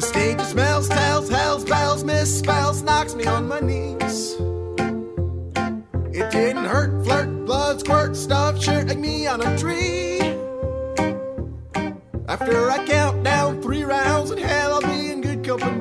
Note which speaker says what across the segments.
Speaker 1: The stage smells, tells, hells, bells, misspells, knocks me on my knees. It didn't hurt, flirt, blood, squirt, stuff, shirt like me on a tree. After I count down three rounds in hell, I'll be in good company.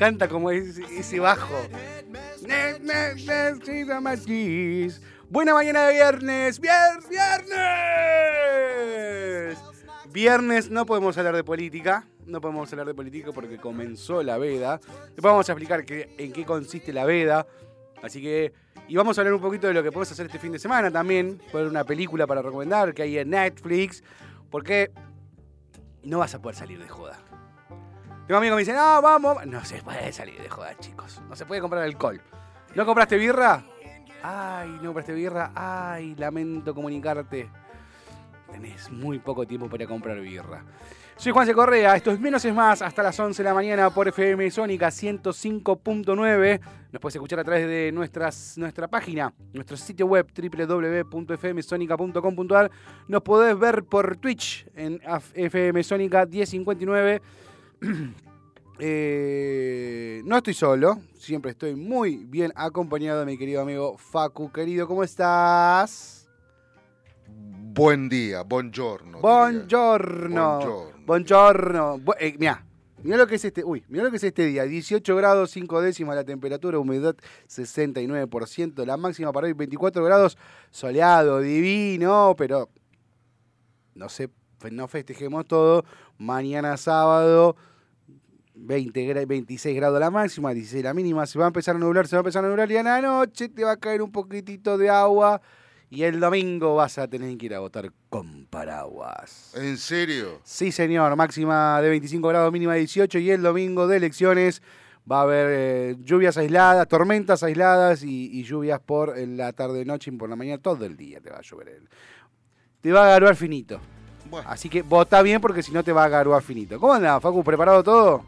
Speaker 2: Encanta como es ese bajo. Buena mañana de viernes. ¡Vier- ¡Viernes! Viernes no podemos hablar de política. No podemos hablar de política porque comenzó la veda. Después vamos a explicar qué- en qué consiste la veda. Así que. Y vamos a hablar un poquito de lo que podemos hacer este fin de semana también. Poner una película para recomendar que hay en Netflix. Porque no vas a poder salir de joda. Tengo amigos me dicen, no, vamos. No se puede salir de joda, chicos. No se puede comprar alcohol. ¿No compraste birra? Ay, no compraste birra. Ay, lamento comunicarte. Tenés muy poco tiempo para comprar birra. Soy Juanse Correa, esto es Menos es Más, hasta las 11 de la mañana por FM Sónica 105.9. Nos puedes escuchar a través de nuestras, nuestra página, nuestro sitio web www.fmsonica.com.ar. Nos podés ver por Twitch en FM Sónica 1059. Eh, no estoy solo, siempre estoy muy bien acompañado de mi querido amigo Facu. Querido, ¿cómo estás?
Speaker 3: Buen día, buongiorno.
Speaker 2: Buongiorno.
Speaker 3: Buongiorno.
Speaker 2: Buongiorno. Bu- eh, mirá, mirá lo que es este. Uy, mirá lo que es este día. 18 grados, 5 décimas la temperatura, humedad 69%, la máxima para hoy 24 grados, soleado, divino, pero no sé, no festejemos todo. Mañana sábado 20 gra- 26 grados la máxima, 16 la mínima, se va a empezar a nublar, se va a empezar a nublar y a la noche te va a caer un poquitito de agua Y el domingo vas a tener que ir a votar con paraguas.
Speaker 3: ¿En serio?
Speaker 2: Sí, señor. Máxima de 25 grados, mínima de 18. Y el domingo de elecciones va a haber eh, lluvias aisladas, tormentas aisladas y, lluvias por la tarde-noche y por la mañana. Todo el día te va a llover. Te va a garuar finito. Así que vota bien porque si no te va a garuar finito. ¿Cómo anda, Facu? ¿Preparado todo?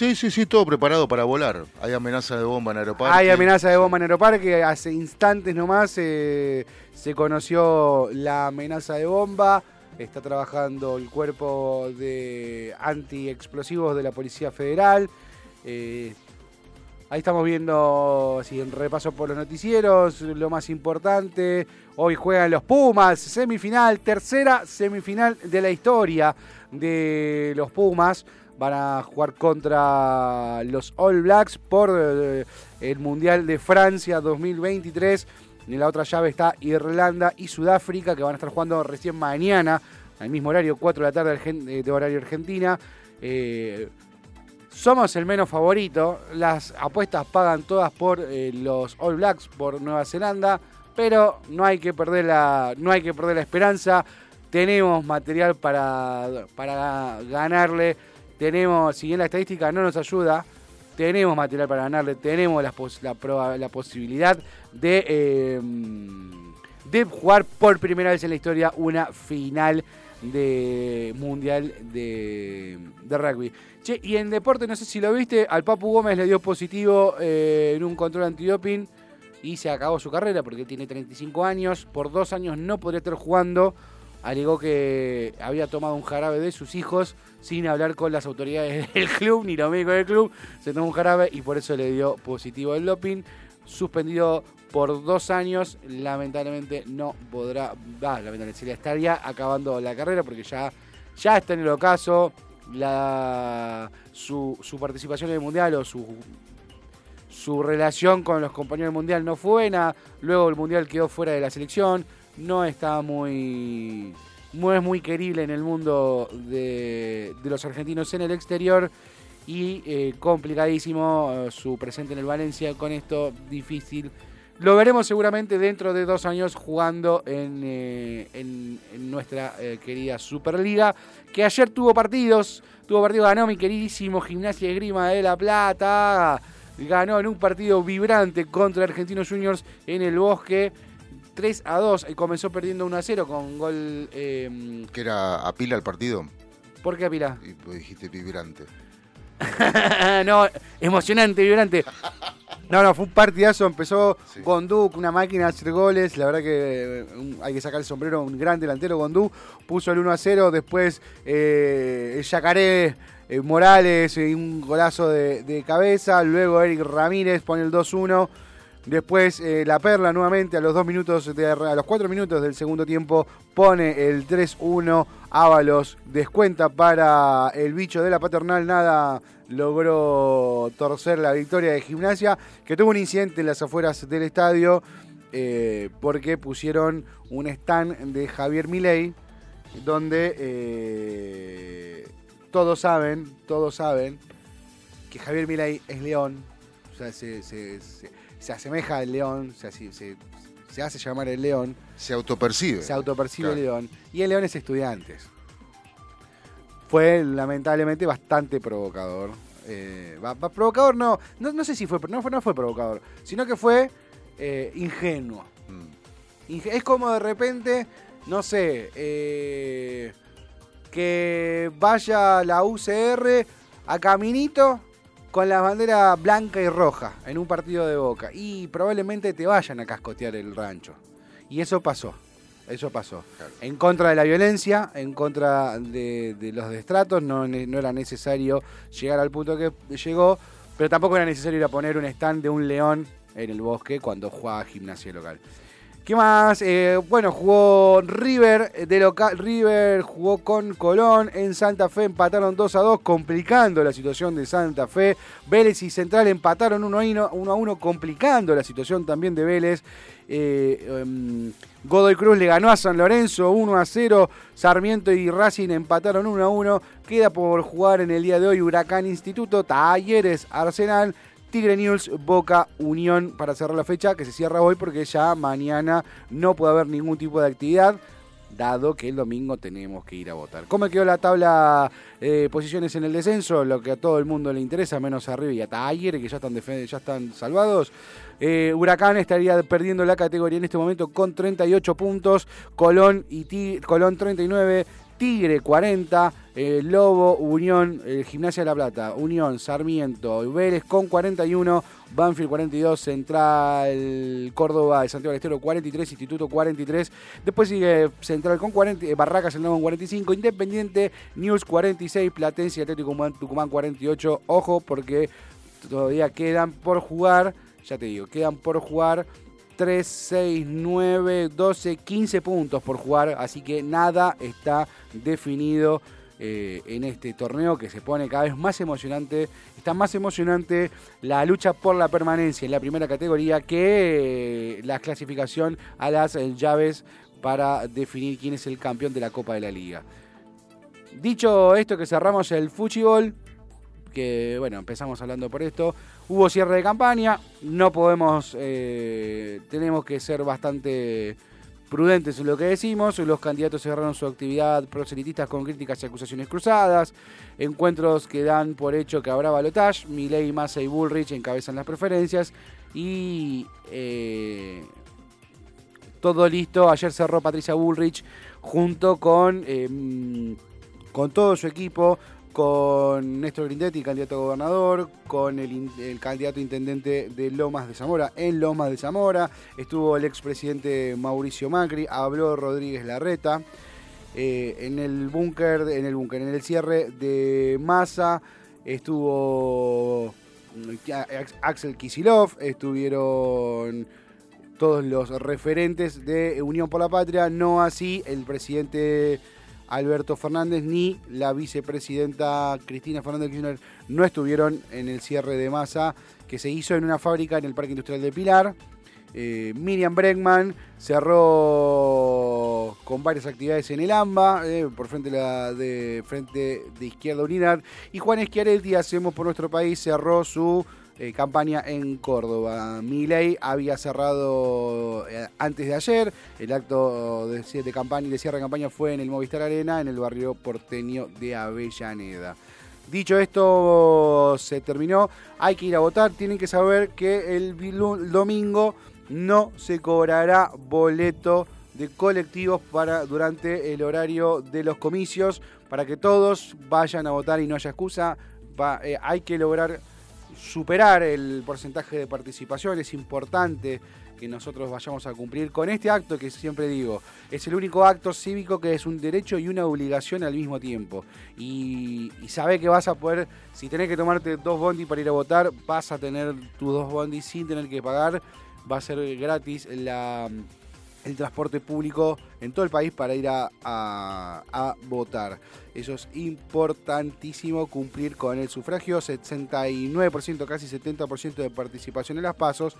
Speaker 3: Sí, sí, sí, todo preparado para volar. Hay amenaza de bomba en Aeroparque.
Speaker 2: Hay amenaza de bomba en Aeroparque. Hace instantes nomás eh, se conoció la amenaza de bomba. Está trabajando el cuerpo de antiexplosivos de la Policía Federal. Eh, ahí estamos viendo, así en repaso por los noticieros, lo más importante. Hoy juegan los Pumas, semifinal, tercera semifinal de la historia de los Pumas van a jugar contra los All Blacks por eh, el Mundial de Francia 2023. En la otra llave está Irlanda y Sudáfrica, que van a estar jugando recién mañana, al mismo horario, 4 de la tarde eh, de horario Argentina. Eh, somos el menos favorito. Las apuestas pagan todas por los All Blacks, por Nueva Zelanda, pero no hay que perder la, no hay que perder la esperanza. Tenemos material para, para ganarle tenemos, si bien la estadística no nos ayuda, tenemos material para ganarle, tenemos la, la, posibilidad de, em, de jugar por primera vez en la historia una final de mundial de, rugby. Che, y en deporte, no sé si lo viste, al Papu Gómez le dio positivo eh, en un control antidoping y se acabó su carrera porque tiene 35 años. Por dos años no podría estar jugando alegó que había tomado un jarabe de sus hijos sin hablar con las autoridades del club ni los médicos del club. Se tomó un jarabe y por eso le dio positivo el doping. Suspendido por dos años, lamentablemente no podrá, lamentablemente se le estaría acabando la carrera porque ya, ya está en el ocaso. Su, su participación en el mundial o su su relación con los compañeros del mundial no fue buena. Luego el mundial quedó fuera de la selección no está muy, no es muy querible en el mundo de, los argentinos en el exterior y eh, complicadísimo eh, su presente en el Valencia con esto difícil. Lo veremos seguramente dentro de dos años jugando en, eh, en, nuestra querida Superliga, que ayer tuvo partidos, tuvo partido, ganó mi queridísimo Gimnasia de Grima de La Plata, ganó en un partido vibrante contra Argentinos Juniors en el Bosque. 3 a 2. y Comenzó perdiendo 1 a 0 con gol.
Speaker 3: Eh, ¿Que era a pila el partido?
Speaker 2: ¿Por qué a pila?
Speaker 3: Y pues dijiste vibrante.
Speaker 2: no, emocionante, vibrante. No, no, fue un partidazo. Empezó Gondú, una máquina a hacer goles. La verdad que eh, hay que sacar el sombrero. Un gran delantero, Gondú. Puso el 1 a 0. Después eh, el Yacaré eh, Morales, un golazo de, de, cabeza. Luego Eric Ramírez pone el 2-1. Después eh, la Perla nuevamente a los dos minutos, de, a los cuatro minutos del segundo tiempo pone el 3-1. Ábalos descuenta para el bicho de la paternal. Nada logró torcer la victoria de gimnasia, que tuvo un incidente en las afueras del estadio eh, porque pusieron un stand de Javier Milei donde eh, todos saben, todos saben que Javier Milei es león. O sea, se se asemeja al león, se, se, hace llamar el león.
Speaker 3: Se autopercibe.
Speaker 2: Se autopercibe el león. Y el león es estudiantes. Fue lamentablemente bastante provocador. Eh, provocador no, no, sé si fue, no fue, no fue provocador, sino que fue eh, ingenuo. Mm. es como de repente, no sé, eh, que vaya la UCR a Caminito con la bandera blanca y roja en un partido de boca. Y probablemente te vayan a cascotear el rancho. Y eso pasó. Eso pasó. En contra de la violencia, en contra de, los destratos, no, no, era necesario llegar al punto que llegó, pero tampoco era necesario ir a poner un stand de un león en el bosque cuando jugaba gimnasia local. ¿Qué más? Eh, bueno, jugó River de local. River jugó con Colón en Santa Fe, empataron 2 a 2, complicando la situación de Santa Fe. Vélez y Central empataron 1 a 1, complicando la situación también de Vélez. Eh, em, Godoy Cruz le ganó a San Lorenzo 1 a 0. Sarmiento y Racing empataron 1 a 1. Queda por jugar en el día de hoy Huracán Instituto, Talleres, Arsenal Tigre News, Boca, Unión para cerrar la fecha, que se cierra hoy porque ya mañana no puede haber ningún tipo de actividad dado que el domingo tenemos que ir a votar. ¿Cómo quedó la tabla de posiciones en el descenso? Lo que a todo el mundo le interesa, menos arriba y hasta ayer, que ya están, ya están salvados. Eh, Huracán estaría perdiendo la categoría en este momento con 38 puntos, Colón, y Colón 39, Tigre 40, eh, Lobo, Unión, eh, Gimnasia de la Plata, Unión, Sarmiento, Vélez con 41, Banfield 42, Central Córdoba Santiago del Estero 43, Instituto 43, después sigue Central con 40, eh, Barracas el con 45, Independiente, News 46, Platense Atlético Tucumán 48, ojo porque todavía quedan por jugar, ya te digo, quedan por jugar 3, 6, 9, 12, 15 puntos por jugar, así que nada está definido eh, en este torneo que se pone cada vez más emocionante. Está más emocionante la lucha por la permanencia en la primera categoría que eh, la clasificación a las eh, llaves para definir quién es el campeón de la Copa de la Liga. Dicho esto que cerramos el fútbol, que bueno, empezamos hablando por esto. Hubo cierre de campaña, no podemos, eh, tenemos que ser bastante prudentes en lo que decimos. Los candidatos cerraron su actividad proselitistas con críticas y acusaciones cruzadas. Encuentros que dan por hecho que habrá balotage. Milei, Massa y Bullrich encabezan las preferencias. Y eh, todo listo. Ayer cerró Patricia Bullrich junto con, eh, con todo su equipo con Néstor Grindetti, candidato a gobernador, con el, candidato intendente de Lomas de Zamora, en Lomas de Zamora, estuvo el expresidente Mauricio Macri, habló Rodríguez Larreta, eh, en el búnker, en el búnker, en el cierre de Massa, estuvo eh, Axel Kisilov, estuvieron todos los referentes de Unión por la Patria, no así el presidente Alberto Fernández ni la vicepresidenta Cristina Fernández Kirchner no estuvieron en el cierre de masa que se hizo en una fábrica en el Parque Industrial de Pilar. Eh, Miriam Bregman cerró con varias actividades en el AMBA, eh, por frente de, la, de, frente de Izquierda Unidad. Y Juan Schiaretti, Hacemos por Nuestro País, cerró su eh, campaña en Córdoba. Milei había cerrado eh, antes de ayer, el acto de, campaña y de cierre de campaña fue en el Movistar Arena, en el barrio porteño de Avellaneda. Dicho esto, se terminó. Hay que ir a votar. Tienen que saber que el domingo no se cobrará boleto de colectivos para durante el horario de los comicios para que todos vayan a votar y no haya excusa. Eh, hay que lograr superar el porcentaje de participación. Es importante que nosotros vayamos a cumplir con este acto que siempre digo, es el único acto cívico que es un derecho y una obligación al mismo tiempo. Y, sabe que vas a poder, si tenés que tomarte dos bondis para ir a votar, vas a tener tus dos bondis sin tener que pagar. Va a ser gratis la el transporte público en todo el país para ir a, votar. Eso es importantísimo cumplir con el sufragio, 69%, casi 70% de participación en las pasos.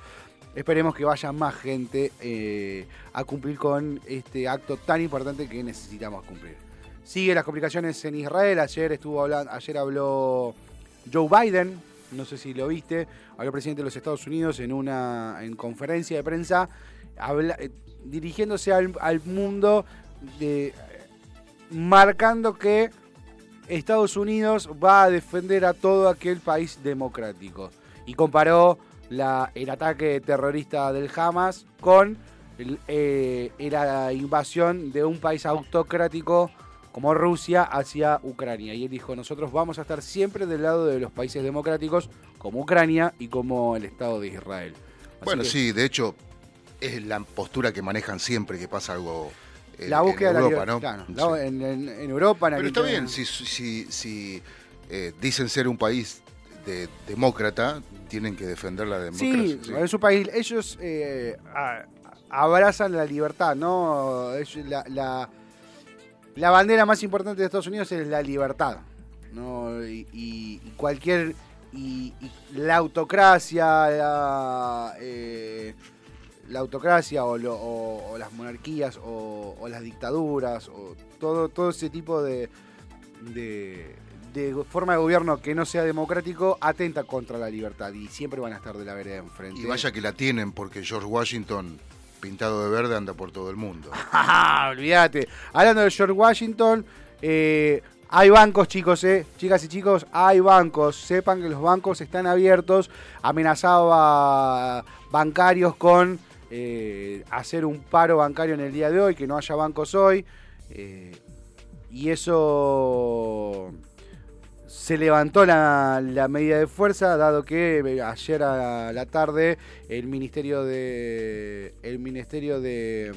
Speaker 2: Esperemos que vaya más gente eh, a cumplir con este acto tan importante que necesitamos cumplir. Sigue las complicaciones en Israel. Ayer estuvo hablando, ayer habló Joe Biden, no sé si lo viste, habló el presidente de los Estados Unidos en una en conferencia de prensa. Eh, dirigiéndose al, mundo, de, marcando que Estados Unidos va a defender a todo aquel país democrático. Y comparó la, el ataque terrorista del Hamas con eh, la invasión de un país autocrático como Rusia hacia Ucrania. Y él dijo, nosotros vamos a estar siempre del lado de los países democráticos como Ucrania y como el Estado de Israel.
Speaker 3: bueno, sí, de hecho, es la postura que manejan siempre que pasa algo
Speaker 2: en, la búsqueda Europa, ¿no? Claro, en, Europa, en
Speaker 3: Pero está bien, si, si, si eh, dicen ser un país de, demócrata, tienen que defender la democracia.
Speaker 2: Sí, es un país, ellos eh, abrazan la libertad, ¿no? La, la, la, bandera más importante de Estados Unidos es la libertad, ¿no? Y, cualquier... Y, la autocracia, la, eh, la autocracia o, las monarquías o, las dictaduras o todo, todo ese tipo de, de, de forma de gobierno que no sea democrático atenta contra la libertad y siempre van a estar de la vereda enfrente.
Speaker 3: Y vaya que la tienen, porque George Washington, pintado de verde, anda por todo el mundo.
Speaker 2: Olvídate. Hablando de George Washington, eh, hay bancos, chicos, eh. Chicas y chicos, hay bancos. Sepan que los bancos están abiertos. Amenazaba bancarios con eh, hacer un paro bancario en el día de hoy, que no haya bancos hoy. Eh, y eso se levantó la, la, medida de fuerza, dado que ayer a la tarde el Ministerio de. El Ministerio de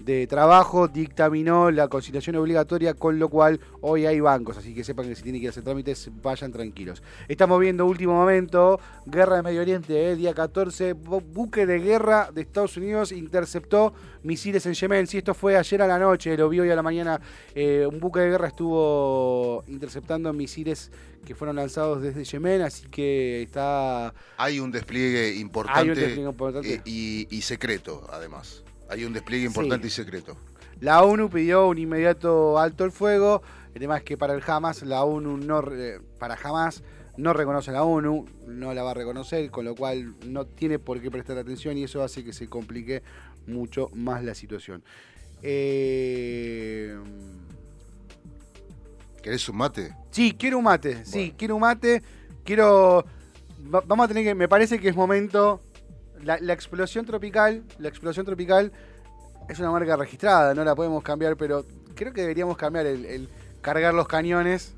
Speaker 2: de Trabajo dictaminó la conciliación obligatoria, con lo cual hoy hay bancos, así que sepan que si tienen que hacer trámites, vayan tranquilos. Estamos viendo último momento, guerra de Medio Oriente, eh, día 14, buque de guerra de Estados Unidos interceptó misiles en Yemen. Si esto fue ayer a la noche, lo vi hoy a la mañana, eh, un buque de guerra estuvo interceptando misiles que fueron lanzados desde Yemen, así que está...
Speaker 3: Hay un despliegue importante, hay un despliegue importante. Y, y secreto, además. Hay un despliegue importante y secreto.
Speaker 2: La ONU pidió un inmediato alto el fuego. El tema es que para el Hamas, la ONU no. Para Hamas no reconoce a la ONU, no la va a reconocer, con lo cual no tiene por qué prestar atención y eso hace que se complique mucho más la situación. Eh...
Speaker 3: ¿Querés un mate?
Speaker 2: Sí, quiero un mate. Sí, quiero un mate. Quiero. vamos a tener que. Me parece que es momento la, explosión tropical, la explosión tropical es una marca registrada, no la podemos cambiar, pero creo que deberíamos cambiar el, cargar los cañones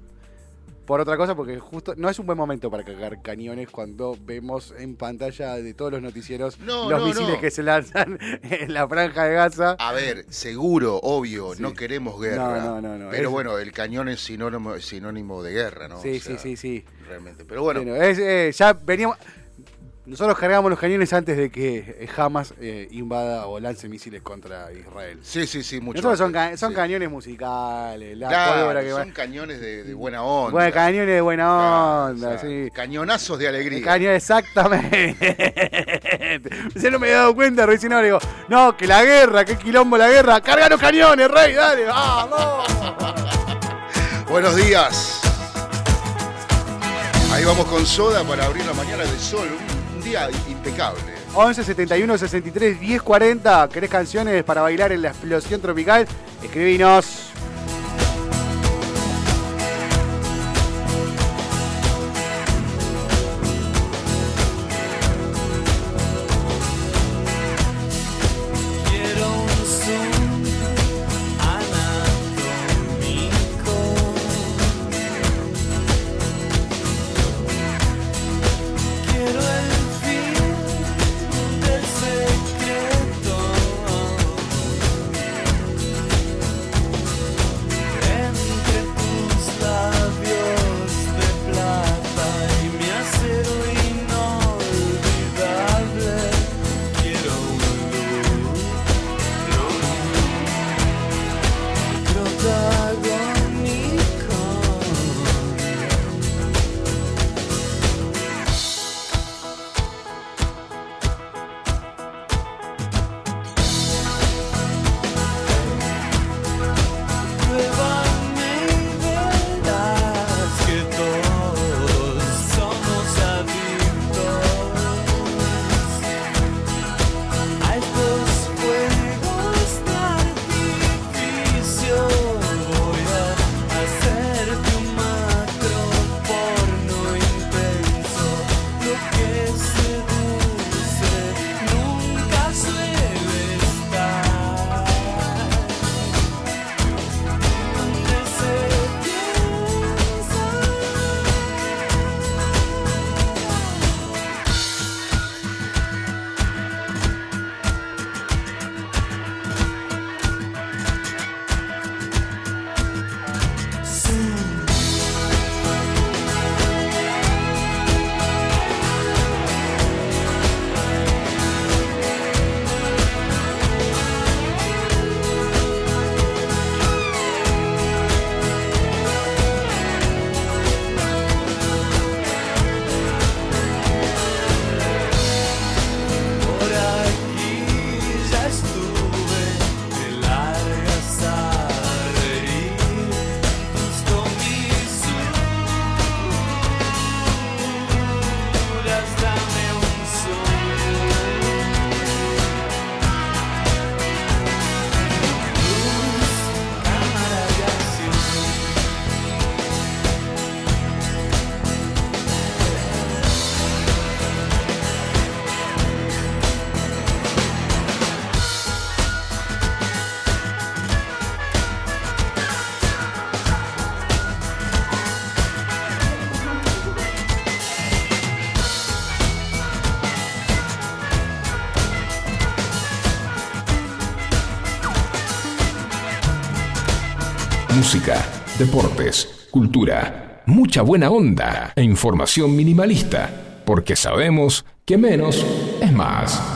Speaker 2: por otra cosa, porque justo no es un buen momento para cargar cañones cuando vemos en pantalla de todos los noticieros los misiles que se lanzan en la franja de Gaza.
Speaker 3: A ver, seguro, obvio, no queremos guerra. No, no, no. pero bueno, el cañón es sinónimo, sinónimo de guerra, ¿no?
Speaker 2: Sí, sí, sí, sí.
Speaker 3: Realmente. Pero bueno.
Speaker 2: Eh, ya veníamos. Nosotros cargamos los cañones antes de que Hamas eh, invada o lance misiles contra Israel.
Speaker 3: Sí, sí, sí, mucho.
Speaker 2: Nosotros son, son cañones musicales.
Speaker 3: La claro, que son cañones de, buena onda.
Speaker 2: Bueno, cañones de buena onda, sí.
Speaker 3: Cañonazos de alegría.
Speaker 2: Cañones, exactamente. Se no me había dado cuenta, recién ahora digo, no, que la guerra, que quilombo la guerra. Carga los cañones, rey, dale, vamos.
Speaker 3: Buenos días. Ahí vamos con soda para abrir la mañana del sol día impecable.
Speaker 2: 11 71 63 10 40. ¿Querés canciones para bailar en la explosión tropical? Escribinos.
Speaker 4: Música, deportes, cultura, mucha buena onda e información minimalista, porque sabemos que menos es más.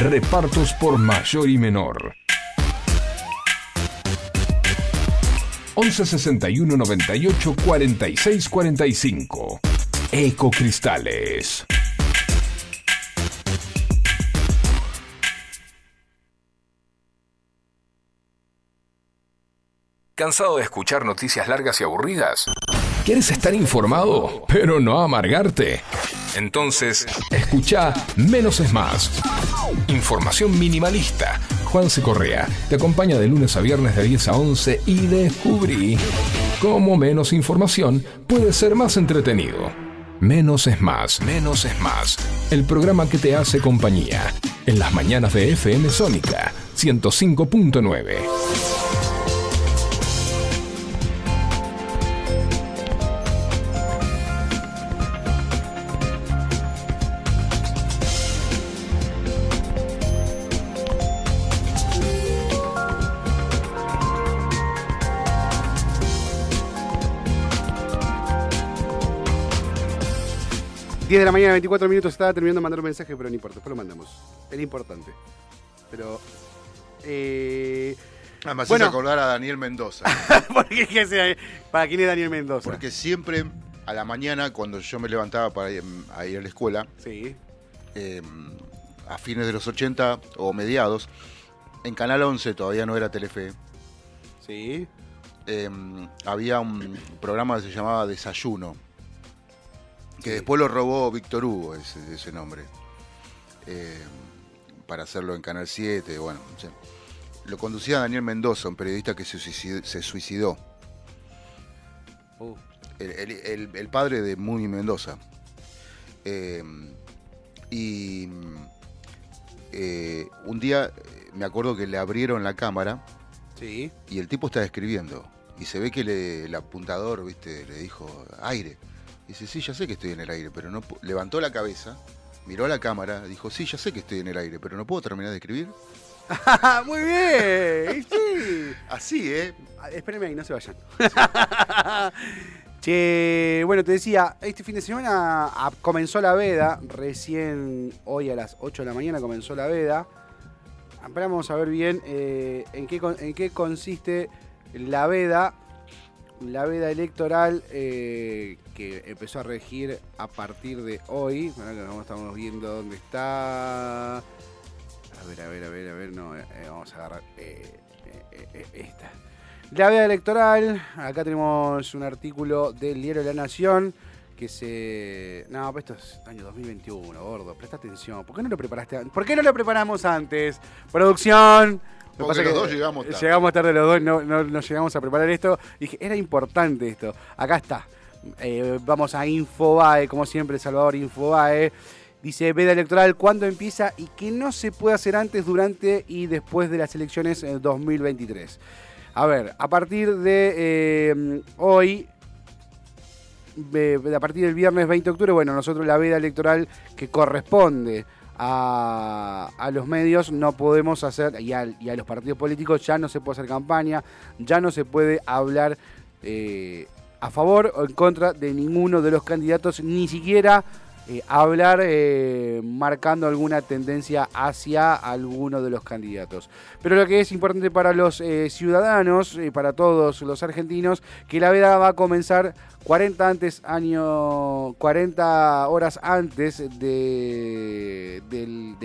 Speaker 4: Repartos por mayor y menor. 11 61 98 46 45. Ecocristales. ¿Cansado de escuchar noticias largas y aburridas? ¿Quieres estar informado, pero no amargarte? Entonces, escucha Menos es Más. Información minimalista. Juan C. Correa te acompaña de lunes a viernes de 10 a 11 y descubrí cómo menos información puede ser más entretenido. Menos es más, menos es más. El programa que te hace compañía. En las mañanas de FM Sónica 105.9.
Speaker 2: 10 de la mañana, 24 minutos, estaba terminando de mandar un mensaje, pero no importa, después lo mandamos. Era importante. Pero. Eh,
Speaker 3: Además,
Speaker 2: Bueno.
Speaker 3: acordar a Daniel Mendoza.
Speaker 2: ¿por qué sea- ¿Para quién es Daniel Mendoza?
Speaker 3: Porque siempre a la mañana, cuando yo me levantaba para ir a, ir a la escuela,
Speaker 2: Sí.
Speaker 3: eh, a fines de los 80 o mediados, en Canal 11 todavía no era Telefe,
Speaker 2: Sí.
Speaker 3: eh, había un programa que se llamaba Desayuno, que después lo robó Víctor Hugo, ese, ese nombre, eh, para hacerlo en Canal 7, bueno. Lo conducía Daniel Mendoza, un periodista que se suicidó. Se suicidó.
Speaker 2: Uh,
Speaker 3: el, el- el- el padre de Muni Mendoza. Eh, y eh, un día me acuerdo que le abrieron la cámara
Speaker 2: sí.
Speaker 3: y el tipo estaba escribiendo. Y se ve que le- el apuntador, viste, le dijo aire. Dice, sí, ya sé que estoy en el aire, pero no pu-". levantó la cabeza, miró a la cámara, dijo, sí, ya sé que estoy en el aire, pero no puedo terminar de escribir.
Speaker 2: Muy bien. Sí.
Speaker 3: Así, ¿eh?
Speaker 2: Ah, Espérenme ahí, no se vayan. che, bueno, te decía, este fin de semana comenzó la veda, recién hoy a las 8 de la mañana comenzó la veda. Esperamos a ver bien eh, en, qué, en qué consiste la veda, la veda electoral eh, que empezó a regir a partir de hoy. Ahora que no estamos viendo dónde está. A ver, a ver, a ver, a ver, no, eh, eh, vamos a agarrar eh, esta. La veda electoral, acá tenemos un artículo del diario La Nación que se... No, pero esto es año 2021, gordo, presta atención. ¿Por qué no lo preparaste antes? ¿Por qué no lo preparamos antes? Producción. Lo que
Speaker 3: Porque
Speaker 2: pasa
Speaker 3: los
Speaker 2: que
Speaker 3: dos llegamos tarde.
Speaker 2: Llegamos tarde los dos, no, no, no llegamos a preparar esto. Dije, era importante esto. Acá está. Eh, vamos a Infobae, como siempre, Salvador Infobae. Dice, veda electoral, ¿cuándo empieza? Y que no se puede hacer antes, durante y después de las elecciones eh, 2023. A ver, a partir de eh, hoy, eh, a partir del viernes 20 de octubre, bueno, nosotros la veda electoral que corresponde a, a los medios no podemos hacer, y a, los partidos políticos ya no se puede hacer campaña, ya no se puede hablar eh, a favor o en contra de ninguno de los candidatos, ni siquiera eh, hablar eh, marcando alguna tendencia hacia alguno de los candidatos. Pero lo que es importante para los eh, ciudadanos, para todos los argentinos, que la veda va a comenzar 40 antes año 40 horas antes de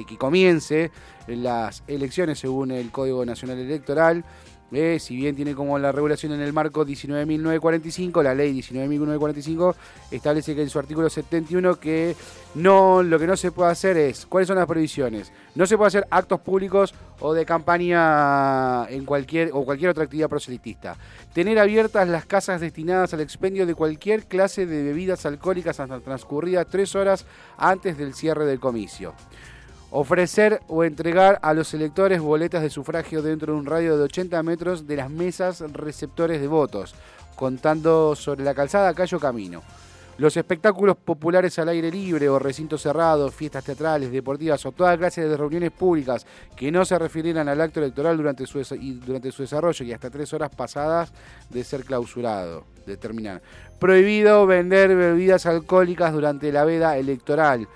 Speaker 2: que comience las elecciones según el Código Nacional Electoral. Eh, si bien tiene como la regulación en el marco 19.945, la ley 19.945 establece que en su artículo 71 que no lo que no se puede hacer es, ¿cuáles son las prohibiciones? No se puede hacer actos públicos o de campaña en cualquier o cualquier otra actividad proselitista. Tener abiertas las casas destinadas al expendio de cualquier clase de bebidas alcohólicas hasta transcurridas tres horas antes del cierre del comicio. Ofrecer o entregar a los electores boletas de sufragio dentro de un radio de 80 metros de las mesas receptores de votos, contando sobre la calzada, calle o camino. Los espectáculos populares al aire libre o recintos cerrados, fiestas teatrales, deportivas o toda clase de reuniones públicas que no se refirieran al acto electoral durante su desarrollo y hasta tres horas pasadas de ser clausurado. Determinar. Prohibido vender bebidas alcohólicas durante la veda electoral.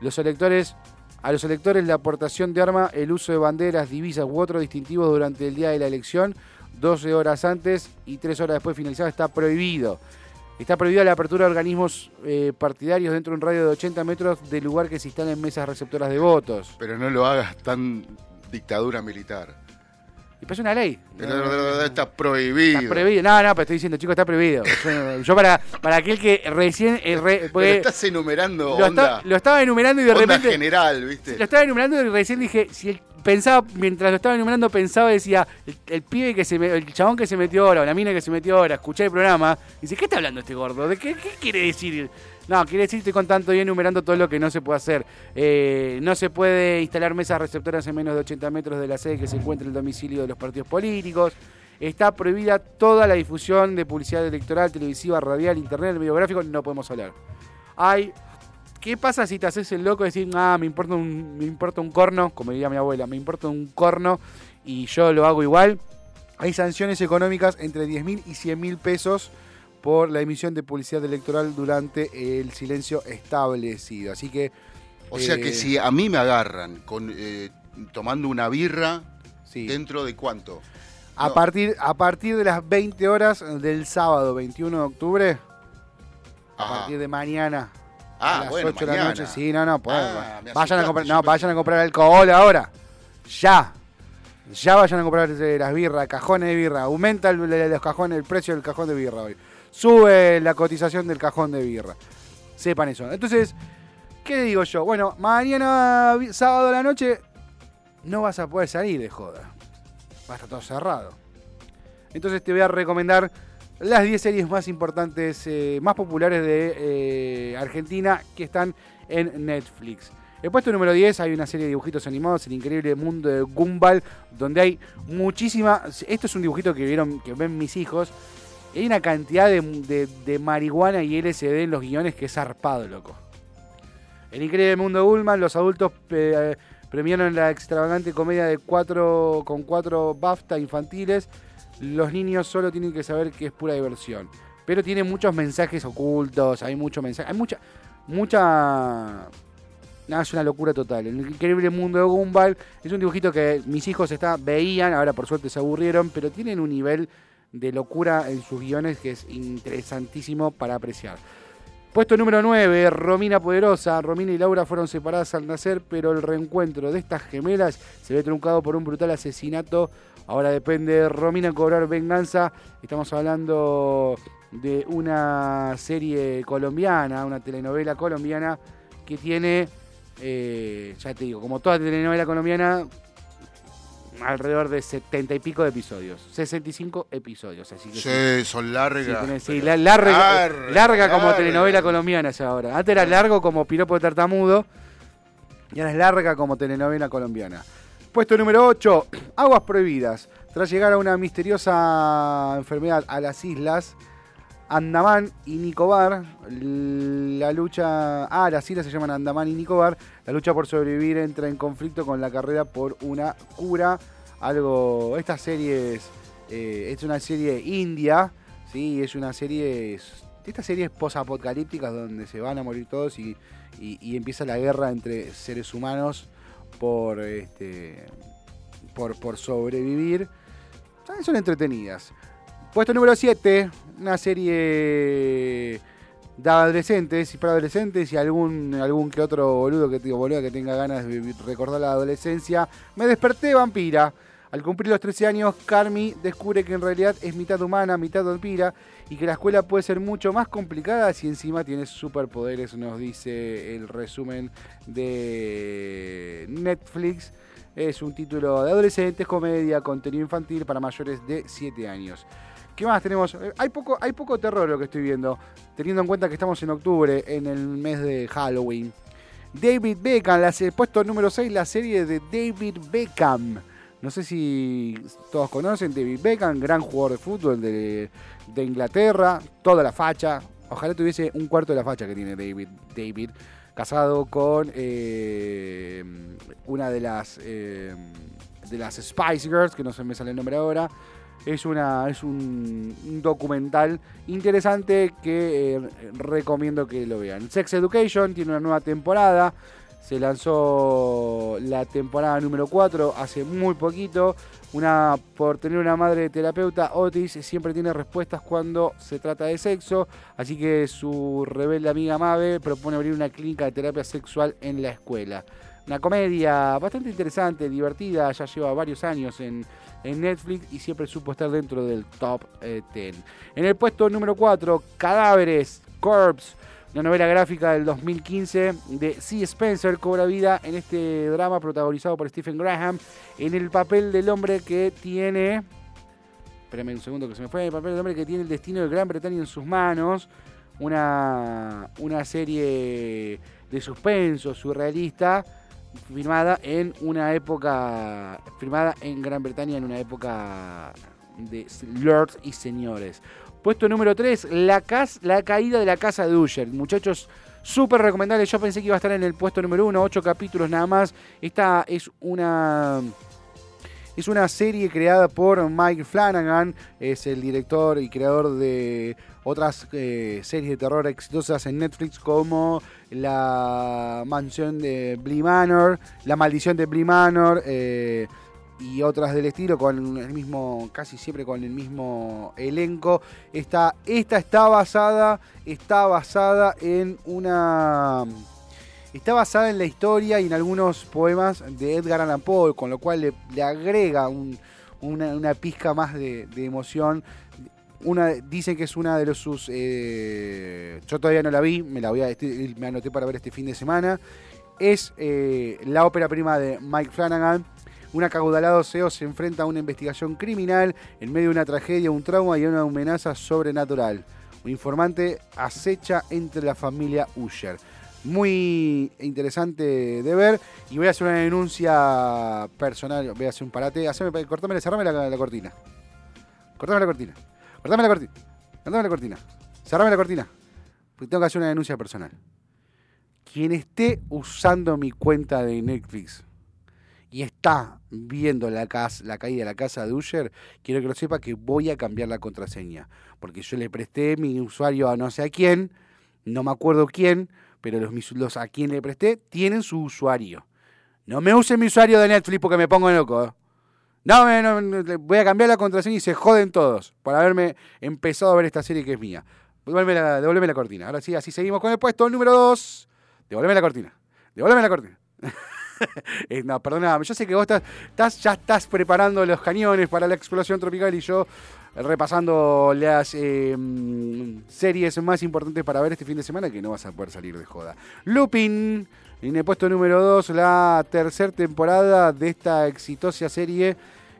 Speaker 2: Los electores a los electores la aportación de arma, el uso de banderas, divisas u otros distintivos durante el día de la elección, 12 horas antes y 3 horas después de finalizado, está prohibido. Está prohibida la apertura de organismos eh, partidarios dentro de un radio de 80 metros del lugar que se instalen mesas receptoras de votos.
Speaker 3: Pero no lo hagas tan dictadura militar.
Speaker 2: Y pues es una ley.
Speaker 3: Está prohibido.
Speaker 2: Está prohibido. No, no, pero estoy diciendo, chicos, está prohibido. Yo, yo para, para aquel que recién... eh, re-
Speaker 3: Pero
Speaker 2: porque
Speaker 3: estás enumerando
Speaker 2: lo,
Speaker 3: onda,
Speaker 2: lo estaba enumerando y de
Speaker 3: onda
Speaker 2: repente...
Speaker 3: general, ¿viste?
Speaker 2: Lo estaba enumerando y recién dije, si él pensaba, mientras lo estaba enumerando, pensaba y decía, el, el pibe que se el chabón que se metió ahora, o la mina que se metió ahora, escuché el programa, y dice, ¿qué está hablando este gordo? ¿De qué, qué quiere decir? No, quiere decir, estoy contando y enumerando todo lo que no se puede hacer. Eh, no se puede instalar mesas receptoras en menos de 80 metros de la sede que se encuentre en el domicilio de los partidos políticos. Está prohibida toda la difusión de publicidad electoral, televisiva, radial, internet, videográfico, no podemos hablar. Hay ¿Qué pasa si te haces el loco y decís, ah, me importa un, me importa un corno, como diría mi abuela, me importa un corno y yo lo hago igual? Hay sanciones económicas entre 10 mil y 100 mil pesos por la emisión de publicidad electoral durante el silencio establecido. Así que.
Speaker 3: O sea que
Speaker 2: eh,
Speaker 3: si a mí me agarran con eh, tomando una birra,
Speaker 2: sí.
Speaker 3: ¿dentro de cuánto?
Speaker 2: A,
Speaker 3: no.
Speaker 2: partir, a partir de las 20 horas del sábado 21 de octubre, a partir de mañana
Speaker 3: Ah,
Speaker 2: a las
Speaker 3: bueno,
Speaker 2: 8 de la noche. Sí, no, no, pues,
Speaker 3: Ah,
Speaker 2: vayan a comprar, no, vayan a comprar alcohol ahora. Ya. Ya vayan a comprar eh, las birras, cajones de birra. Aumenta el- los cajones, el precio del cajón de birra hoy. Sube la cotización del cajón de birra. Sepan eso. Entonces, ¿qué digo yo? Bueno, mañana sábado a la noche no vas a poder salir de joda. Va a estar todo cerrado. Entonces te voy a recomendar las 10 series más importantes, eh, más populares de eh, Argentina que están en Netflix. El puesto número 10 hay una serie de dibujitos animados, El increíble mundo de Gumball, donde hay muchísima... Esto es un dibujito que vieron, que ven mis hijos. Hay una cantidad de, de- marihuana y LSD en los guiones que es zarpado, loco. El increíble mundo de Gumball, los adultos eh, premiaron la extravagante comedia de cuatro, con cuatro BAFTA infantiles. Los niños solo tienen que saber que es pura diversión. Pero tiene muchos mensajes ocultos, hay mucho mensaje, hay mucha, mucha... Es una locura total. El increíble mundo de Gumball es un dibujito que mis hijos está, veían, ahora por suerte se aburrieron, pero tienen un nivel de locura en sus guiones que es interesantísimo para apreciar. Puesto número 9, Romina Poderosa. Romina y Laura fueron separadas al nacer, pero el reencuentro de estas gemelas se ve truncado por un brutal asesinato. Ahora depende de Romina cobrar venganza. Estamos hablando de una serie colombiana, una telenovela colombiana que tiene, eh, ya te digo, como toda telenovela colombiana, alrededor de 70 y pico de episodios. 65 episodios, así que... sí.
Speaker 3: Sí, son
Speaker 2: Sí,
Speaker 3: largas.
Speaker 2: sí, la- larga,
Speaker 3: larga,
Speaker 2: larga como
Speaker 3: larga.
Speaker 2: telenovela colombiana es ahora. Antes era largo como piropo de tartamudo y ahora es larga como telenovela colombiana. Puesto número 8, Aguas Prohibidas. Tras llegar a una misteriosa enfermedad a las islas, Andaman y Nicobar, la lucha, ah, las islas se llaman Andaman y Nicobar, la lucha por sobrevivir entra en conflicto con la carrera por una cura, algo, esta serie es, eh, es una serie india, sí, es una serie, estas series posapocalípticas donde se van a morir todos y, y, empieza la guerra entre seres humanos por, este, por, por sobrevivir, son entretenidas. Puesto número 7, una serie de adolescentes y para adolescentes y algún, algún que otro boludo que, boludo que tenga ganas de recordar la adolescencia. Me desperté vampira. Al cumplir los 13 años, Carmi descubre que en realidad es mitad humana, mitad vampira y que la escuela puede ser mucho más complicada si encima tiene superpoderes, nos dice el resumen de Netflix. Es un título de adolescentes, comedia, contenido infantil para mayores de 7 años. ¿Qué más tenemos? Eh, hay poco, hay poco terror lo que estoy viendo, teniendo en cuenta que estamos en octubre, en el mes de Halloween. David Beckham, la, puesto número 6, la serie de David Beckham. No sé si todos conocen David Beckham, gran jugador de fútbol de, Inglaterra, toda la facha. Ojalá tuviese un cuarto de la facha que tiene David. David casado con eh, una de las eh, de las Spice Girls, que no se me sale el nombre ahora. Es, una, es un, documental interesante que eh, recomiendo que lo vean. Sex Education tiene una nueva temporada. Se lanzó la temporada número 4 hace muy poquito. Una, por tener una madre terapeuta, Otis siempre tiene respuestas cuando se trata de sexo. Así que su rebelde amiga Mabe propone abrir una clínica de terapia sexual en la escuela. Una comedia bastante interesante, divertida, ya lleva varios años en, en Netflix y siempre supo estar dentro del top 10. Eh, en el puesto número 4, Cadáveres, Corpse, una novela gráfica del 2015 de C. Spencer cobra vida en este drama protagonizado por Stephen Graham en el papel del hombre que tiene... Espérame un segundo que se me fue. El papel del hombre que tiene el destino de Gran Bretaña en sus manos. Una, una serie de suspenso surrealista firmada en una época, firmada en Gran Bretaña en una época de lords y señores. Puesto número 3, la, la caída de la casa de Usher. Muchachos, súper recomendable. Yo pensé que iba a estar en el puesto número 1, 8 capítulos nada más. Esta es una... Es una serie creada por Mike Flanagan, es el director y creador de otras eh, series de terror exitosas en Netflix como La Mansión de Bly Manor, La Maldición de Bly Manor eh, y otras del estilo con el mismo, casi siempre con el mismo elenco. Esta, esta está basada, está basada en una está basada en la historia y en algunos poemas de Edgar Allan Poe, con lo cual le, agrega una, pizca más de, emoción una, dicen que es una de los sus. Eh, yo todavía no la vi, me la voy a, este, anoté para ver este fin de semana. Es eh, la ópera prima de Mike Flanagan. Un acaudalado CEO se enfrenta a una investigación criminal en medio de una tragedia, un trauma y una amenaza sobrenatural. Un informante acecha entre la familia Usher. Muy interesante de ver. Y voy a hacer una denuncia personal. Voy a hacer un parate. Haceme, cortame, la cortina. Cortame la cortina. Cortame la cortina. Cortame la cortina. Cerrame la cortina. Porque tengo que hacer una denuncia personal. Quien esté usando mi cuenta de Netflix y está viendo la, casa, la caída de la casa de Usher, quiero que lo sepa que voy a cambiar la contraseña. Porque yo le presté mi usuario a no sé a quién, no me acuerdo quién, pero los, a quien le presté tienen su usuario. No me usen mi usuario de Netflix porque me pongo loco. ¿eh? No, voy a cambiar la contraseña y se joden todos por haberme empezado a ver esta serie que es mía. Devuélveme la, la cortina. Ahora sí, así seguimos con el puesto número 2. Devuélveme la cortina. Devuélveme la cortina. Eh, no, perdóname. Yo sé que vos estás, ya estás preparando los cañones para la explosión tropical y yo repasando las em, series más importantes para ver este fin de semana que no vas a poder salir de joda. Lupin en el puesto número 2, la tercera temporada de esta exitosa serie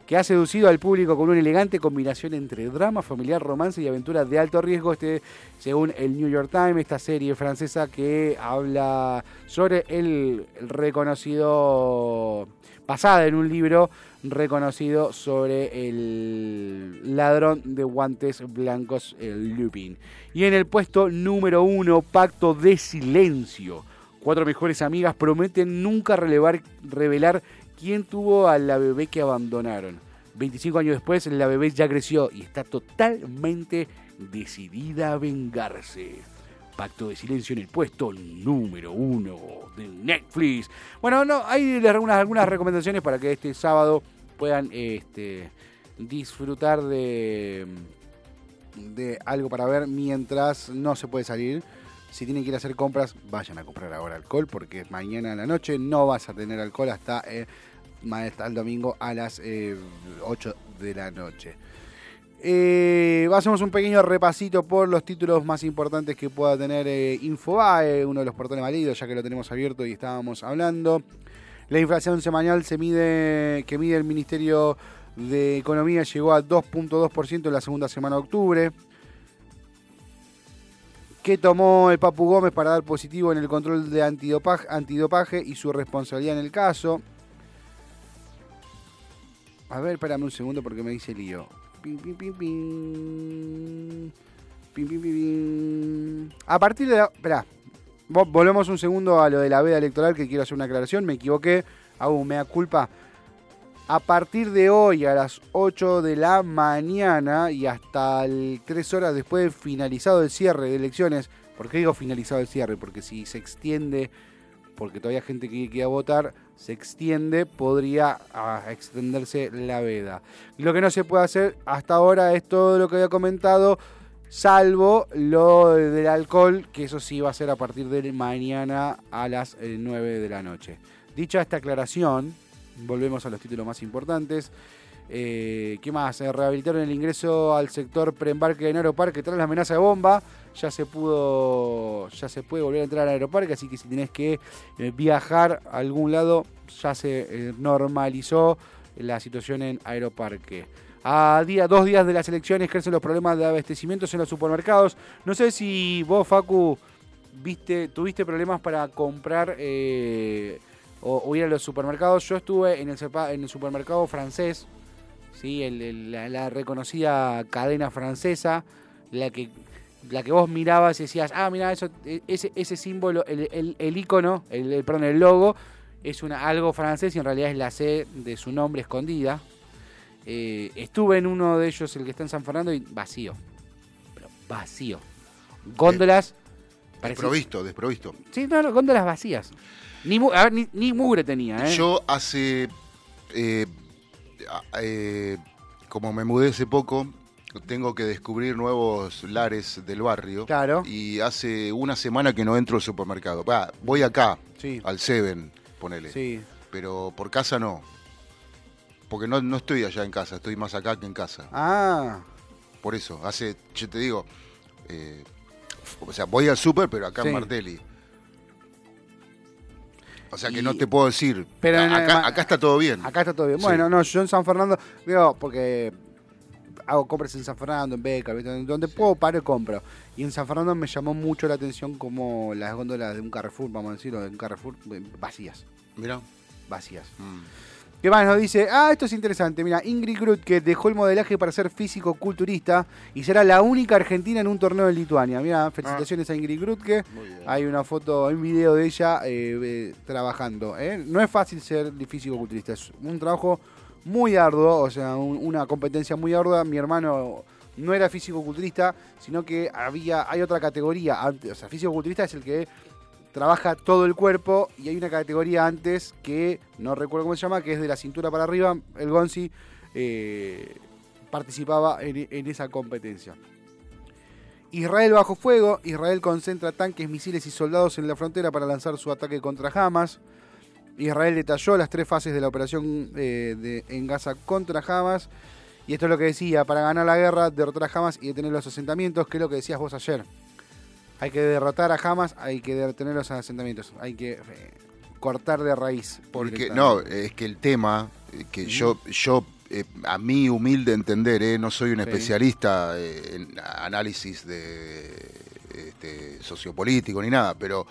Speaker 2: que ha seducido al público con una elegante combinación entre drama, familiar, romance y aventura de alto riesgo. Este, según el New York Times, esta serie francesa que habla sobre el reconocido basada en un libro reconocido sobre el ladrón de guantes blancos, Lupin. Y en el puesto número uno, Pacto de Silencio. Cuatro mejores amigas prometen nunca revelar quién tuvo a la bebé que abandonaron. 25 años después, la bebé ya creció y está totalmente decidida a vengarse. Pacto de Silencio en el puesto número uno de Netflix. Bueno, no, hay algunas, recomendaciones para que este sábado puedan este, disfrutar de, de algo para ver mientras no se puede salir. Si tienen que ir a hacer compras, vayan a comprar ahora alcohol porque mañana en la noche no vas a tener alcohol hasta, eh, el domingo a las 8 eh, de la noche. Eh, hacemos un pequeño repasito por los títulos más importantes que pueda tener eh, Infobae, uno de los portales más leídos, ya que lo tenemos abierto y estábamos hablando. La inflación semanal se mide, que mide el Ministerio de Economía llegó a 2.2% en la segunda semana de octubre. ¿Qué tomó el Papu Gómez para dar positivo en el control de antidopaje, antidopaje y su responsabilidad en el caso? A ver, espérame un segundo porque me dice lío. A partir de la. Esperá. Volvemos un segundo a lo de la veda electoral que quiero hacer una aclaración. Me equivoqué. Hago un mea culpa. A partir de hoy a las 8 de la mañana y hasta 3 horas después de finalizado el cierre de elecciones. ¿Por qué digo finalizado el cierre? Porque si se extiende porque todavía hay gente que quiere votar, se extiende, podría ah, extenderse la veda. Lo que no se puede hacer hasta ahora es todo lo que había comentado, salvo lo del alcohol, que eso sí va a ser a partir de mañana a las 9 eh, de la noche. Dicha esta aclaración, volvemos a los títulos más importantes. Eh, ¿Qué más? Se rehabilitaron el ingreso al sector preembarque en Aeroparque tras la amenaza de bomba. Ya se pudo, ya se puede volver a entrar al Aeroparque, así que si tenés que eh, viajar a algún lado, ya se eh, normalizó la situación en Aeroparque. A día, dos días de las elecciones crecen los problemas de abastecimientos en los supermercados. No sé si vos, Facu, viste, tuviste problemas para comprar o, ir a los supermercados. Yo estuve en el supermercado francés la, reconocida cadena francesa, la que, la que vos mirabas y decías, ah, mira, eso, e, ese, ese símbolo, el, el, icono, el, perdón, el logo, es una, algo francés y en realidad es la C de su nombre escondida. Eh, estuve en uno de ellos, el que está en San Fernando, y vacío. Pero vacío. Góndolas.
Speaker 3: Desprovisto, desprovisto.
Speaker 2: Sí, no, góndolas vacías. Ni, a ver, ni, mugre tenía. ¿eh?
Speaker 3: Yo hace eh, eh, como me mudé hace poco, tengo que descubrir nuevos lares del barrio.
Speaker 2: Claro.
Speaker 3: Y hace una semana que no entro al supermercado. voy acá, al Seven, ponele.
Speaker 2: Sí.
Speaker 3: Pero por casa no. Porque no, no estoy allá en casa, estoy más acá que en casa.
Speaker 2: Ah.
Speaker 3: Por eso, hace, yo te digo, eh, o sea, voy al súper, pero acá en Martelli. O sea que no te puedo decir. Pero acá, está todo bien.
Speaker 2: Acá está todo bien. Bueno, no, yo en San Fernando, veo, porque hago compras en San Fernando, en Beca, donde puedo paro y compro. Y en San Fernando me llamó mucho la atención como las góndolas de un Carrefour, vamos a decirlo, de un Carrefour, vacías.
Speaker 3: Mira.
Speaker 2: Vacías. Mm. ¿Qué más nos dice? Ah, esto es interesante. Mira, Ingrid que dejó el modelaje para ser físico-culturista y será la única argentina en un torneo en Lituania. Mira, felicitaciones a Ingrid Grutke. Hay una foto, hay un video de ella eh, eh, trabajando. ¿eh? No es fácil ser físico-culturista, es un trabajo muy arduo, o sea, una competencia muy ardua. Mi hermano no era físico-culturista, sino que había, hay otra categoría. O sea, físico-culturista es el que trabaja todo el cuerpo y hay una categoría antes que no recuerdo cómo se llama, que es de la cintura para arriba. El Gonzi eh, participaba en, esa competencia. Israel bajo fuego. Israel concentra tanques, misiles y soldados en la frontera para lanzar su ataque contra Hamas. Israel detalló las tres fases de la operación eh, en Gaza contra Hamas. Y esto es lo que decía, para ganar la guerra, derrotar a Hamas y detener los asentamientos, que es lo que decías vos ayer. Hay que derrotar a Hamas, hay que detener los asentamientos, hay que eh, cortar de raíz.
Speaker 3: Porque no, es que el tema eh, que yo yo eh, a mi humilde entender, no soy un especialista en análisis de este, sociopolítico ni nada, pero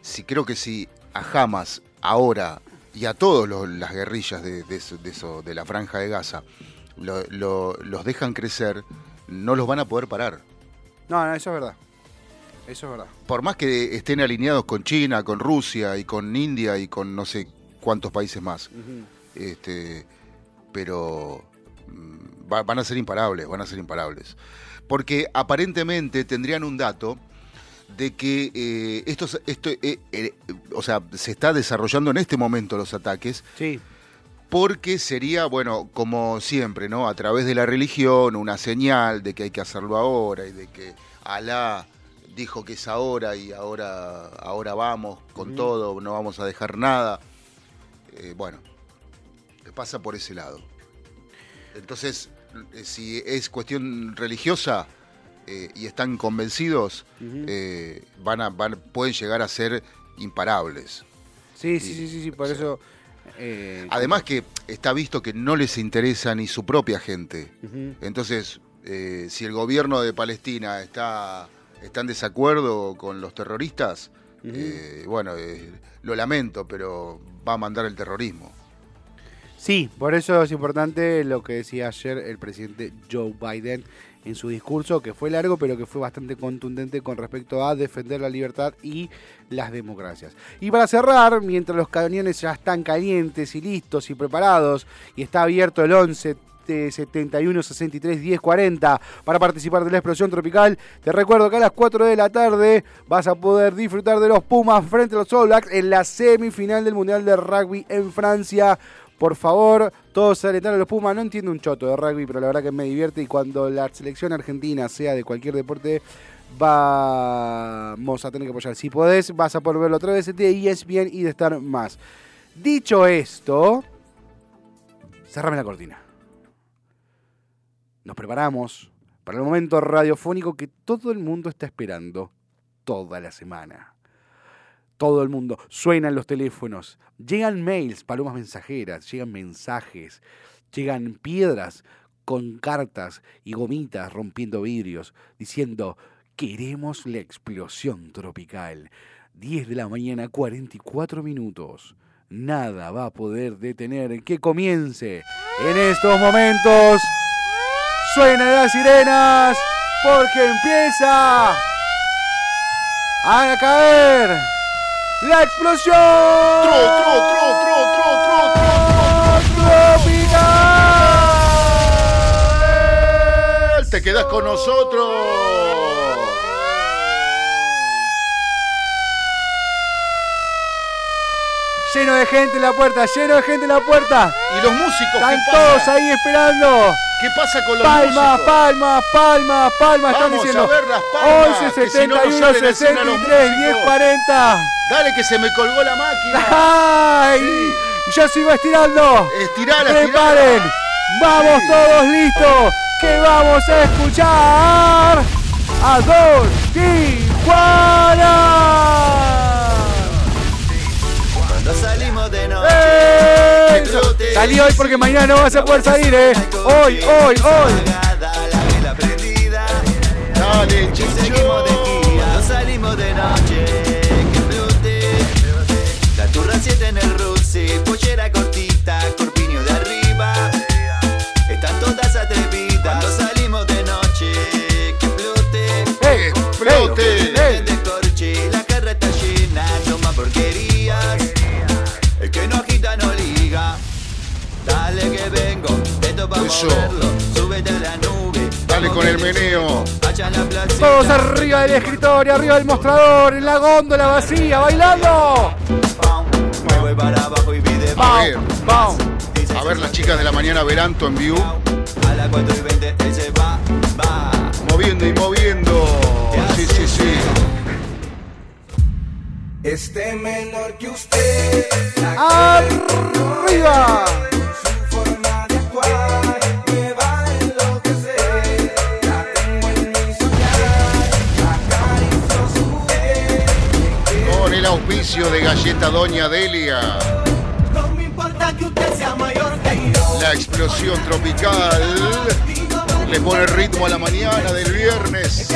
Speaker 3: sí creo que si a Hamas ahora y a todos los- las guerrillas de, de eso, de eso- de la franja de Gaza, lo- lo- los dejan crecer, no los van a poder parar.
Speaker 2: No, no, eso es verdad. Eso es verdad.
Speaker 3: Por más que estén alineados con China, con Rusia y con India y con no sé cuántos países más. Este, pero mm, va- van a ser imparables, van a ser imparables. Porque aparentemente tendrían un dato de que eh, estos, esto, eh, eh, o sea, se está desarrollando en este momento los ataques,
Speaker 2: Sí.
Speaker 3: Porque sería, bueno, como siempre, ¿no? A través de la religión, una señal de que hay que hacerlo ahora y de que Alá dijo que es ahora y ahora, ahora vamos con todo, no vamos a dejar nada. Eh, bueno, pasa por ese lado. Entonces, eh, si es cuestión religiosa eh, y están convencidos, eh, van a, van, pueden llegar a ser imparables.
Speaker 2: Sí, sí, sí, sí, sí, por eso. Eh,
Speaker 3: Además que está visto que no les interesa ni su propia gente. Entonces, eh, si el gobierno de Palestina está, está en desacuerdo con los terroristas, eh, bueno, lo lamento, pero va a mandar el terrorismo.
Speaker 2: Sí, por eso es importante lo que decía ayer el presidente Joe Biden en su discurso, que fue largo, pero que fue bastante contundente con respecto a defender la libertad y las democracias. Y para cerrar, mientras los cañones ya están calientes y listos y preparados, y está abierto el 11 de 71 63 10 40 para participar de la explosión tropical. Te recuerdo que a las 4 de la tarde vas a poder disfrutar de los Pumas frente a los All Blacks en la semifinal del Mundial de Rugby en Francia. Por favor, todos se alentan a los Pumas. No entiendo un choto de rugby, pero la verdad que me divierte. Y cuando la selección argentina sea de cualquier deporte, vamos a tener que apoyar. Si podés, vas a poder verlo otra vez de ESPN y de estar más. Dicho esto, cerrame la cortina. Nos preparamos para el momento radiofónico que todo el mundo está esperando toda la semana. Todo el mundo. Suenan los teléfonos. Llegan mails, palomas mensajeras. Llegan mensajes. Llegan piedras con cartas y gomitas rompiendo vidrios. Diciendo, queremos la explosión tropical. 10 de la mañana, 44 minutos. Nada va a poder detener que comience en estos momentos. Suenan las sirenas porque empieza a caer la explosión
Speaker 3: ¡Tro, tro, tro, tro, tro, tro, tro,
Speaker 2: tropical.
Speaker 3: Te quedas con nosotros.
Speaker 2: Lleno de gente en la puerta, lleno de gente en la puerta.
Speaker 3: ¿Y los músicos
Speaker 2: Están todos ahí esperando.
Speaker 3: ¿Qué pasa con los
Speaker 2: Palmas,
Speaker 3: músicos?
Speaker 2: palmas, palmas, palmas. Están
Speaker 3: Vamos a
Speaker 2: diciendo
Speaker 3: ver las palmas,
Speaker 2: 11,
Speaker 3: que si no, no
Speaker 2: 71,
Speaker 3: salen a escena los
Speaker 2: 63, 10,
Speaker 3: músicos.
Speaker 2: 40.
Speaker 3: Dale que se me colgó la máquina.
Speaker 2: ¡Ay! Yo sigo estirando.
Speaker 3: Estirala,
Speaker 2: Preparen.
Speaker 3: estirala.
Speaker 2: Vamos
Speaker 3: Sí.
Speaker 2: todos listos. Que vamos a escuchar a Dos Tijuana.
Speaker 5: Noche.
Speaker 2: ¡Eso! Salí hoy porque mañana no vas a poder salir, ¿eh? Hoy, hoy, hoy.
Speaker 3: Dale,
Speaker 5: Seguimos de día. Salimos de noche.
Speaker 3: Eso. Dale
Speaker 5: vamos
Speaker 3: con el meneo.
Speaker 2: Todos arriba del escritorio, arriba del mostrador, en la góndola vacía, bailando.
Speaker 3: A ver. A ver, las chicas de la mañana Veranto en view.
Speaker 5: A las 4 y 20 él se va, va.
Speaker 3: Moviendo y moviendo. Sí, sí, sí.
Speaker 6: Este menor que usted,
Speaker 2: Arriba.
Speaker 3: Auspicio de Galleta Doña Delia. La explosión tropical le pone ritmo a la mañana del viernes.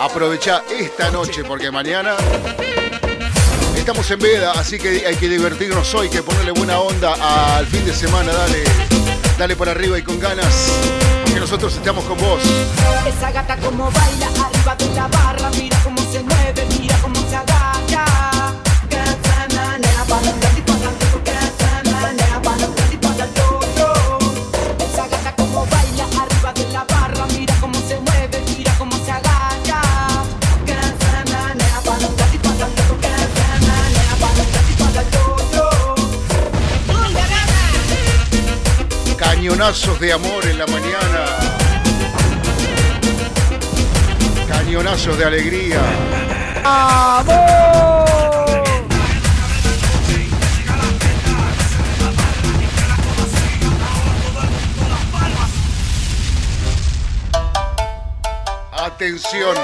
Speaker 3: Aprovecha esta noche porque mañana estamos en veda, así que hay que divertirnos hoy, que ponerle buena onda al fin de semana, dale, dale por arriba y con ganas, que nosotros estamos con vos.
Speaker 6: Esa gata como baila arriba de la barra, mira cómo se mueve, mira cómo
Speaker 3: Cañonazos de amor en la mañana. Cañonazos de alegría. Atención.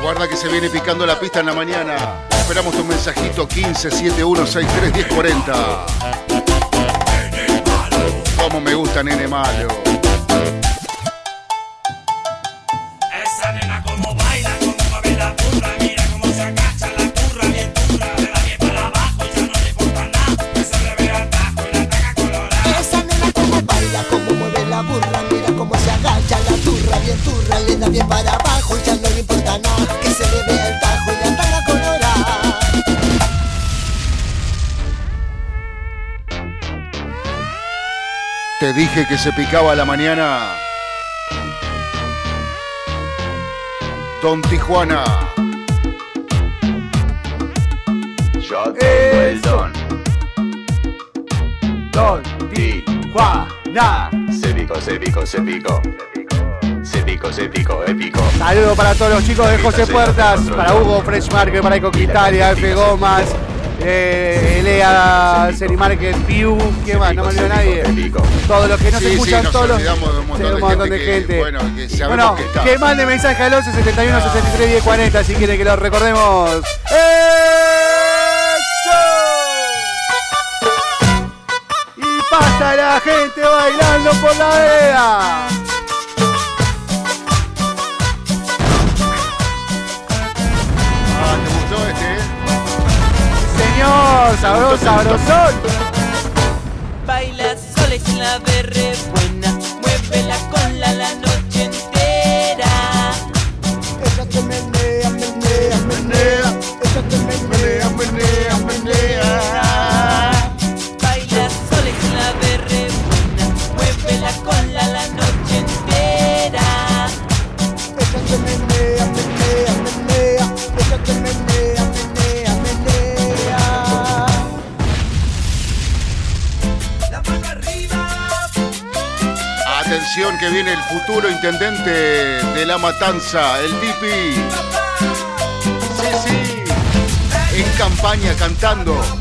Speaker 3: Guarda que se viene picando la pista en la mañana. Esperamos tu mensajito 15 71 63 10 40. Como me gusta nene malo. Te dije que se picaba la mañana. Don Tijuana.
Speaker 5: Yo tengo el don.
Speaker 2: Don Tijuana.
Speaker 5: Se picó, se picó, se picó. Se picó, se picó, épico.
Speaker 2: Saludos para todos los chicos de José Puertas, para Hugo Fresh Market, para Eco Quitalia, F. Gomas, eh, Elea, Serimarket, Piu, ¿qué más? No me olvido nadie. Todos los que no se escuchan todos los-
Speaker 3: un montón de gente bueno, que
Speaker 2: Bueno,
Speaker 3: que
Speaker 2: mande mensaje al 11 71 63 10 40 si quiere que lo recordemos. ¡Eso! Y pasa la gente bailando por la vea. Señor, sabroso, sabrosón.
Speaker 7: Baila sola y sin la berre buena, muévela con la la noche entera.
Speaker 8: Ella te menea, menea, menea, ella te menea, menea, menea.
Speaker 3: Que viene el futuro intendente de La Matanza, el Tipi. Sí, sí. En campaña cantando.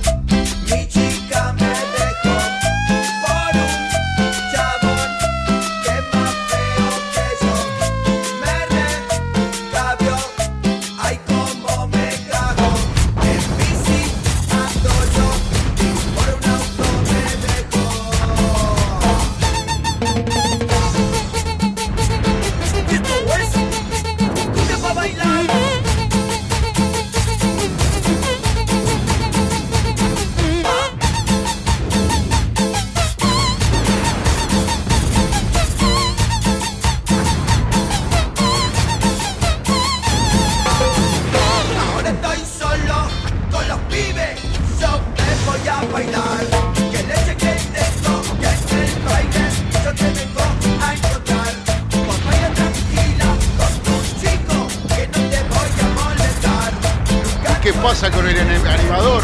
Speaker 3: Pasa con el anim- animador?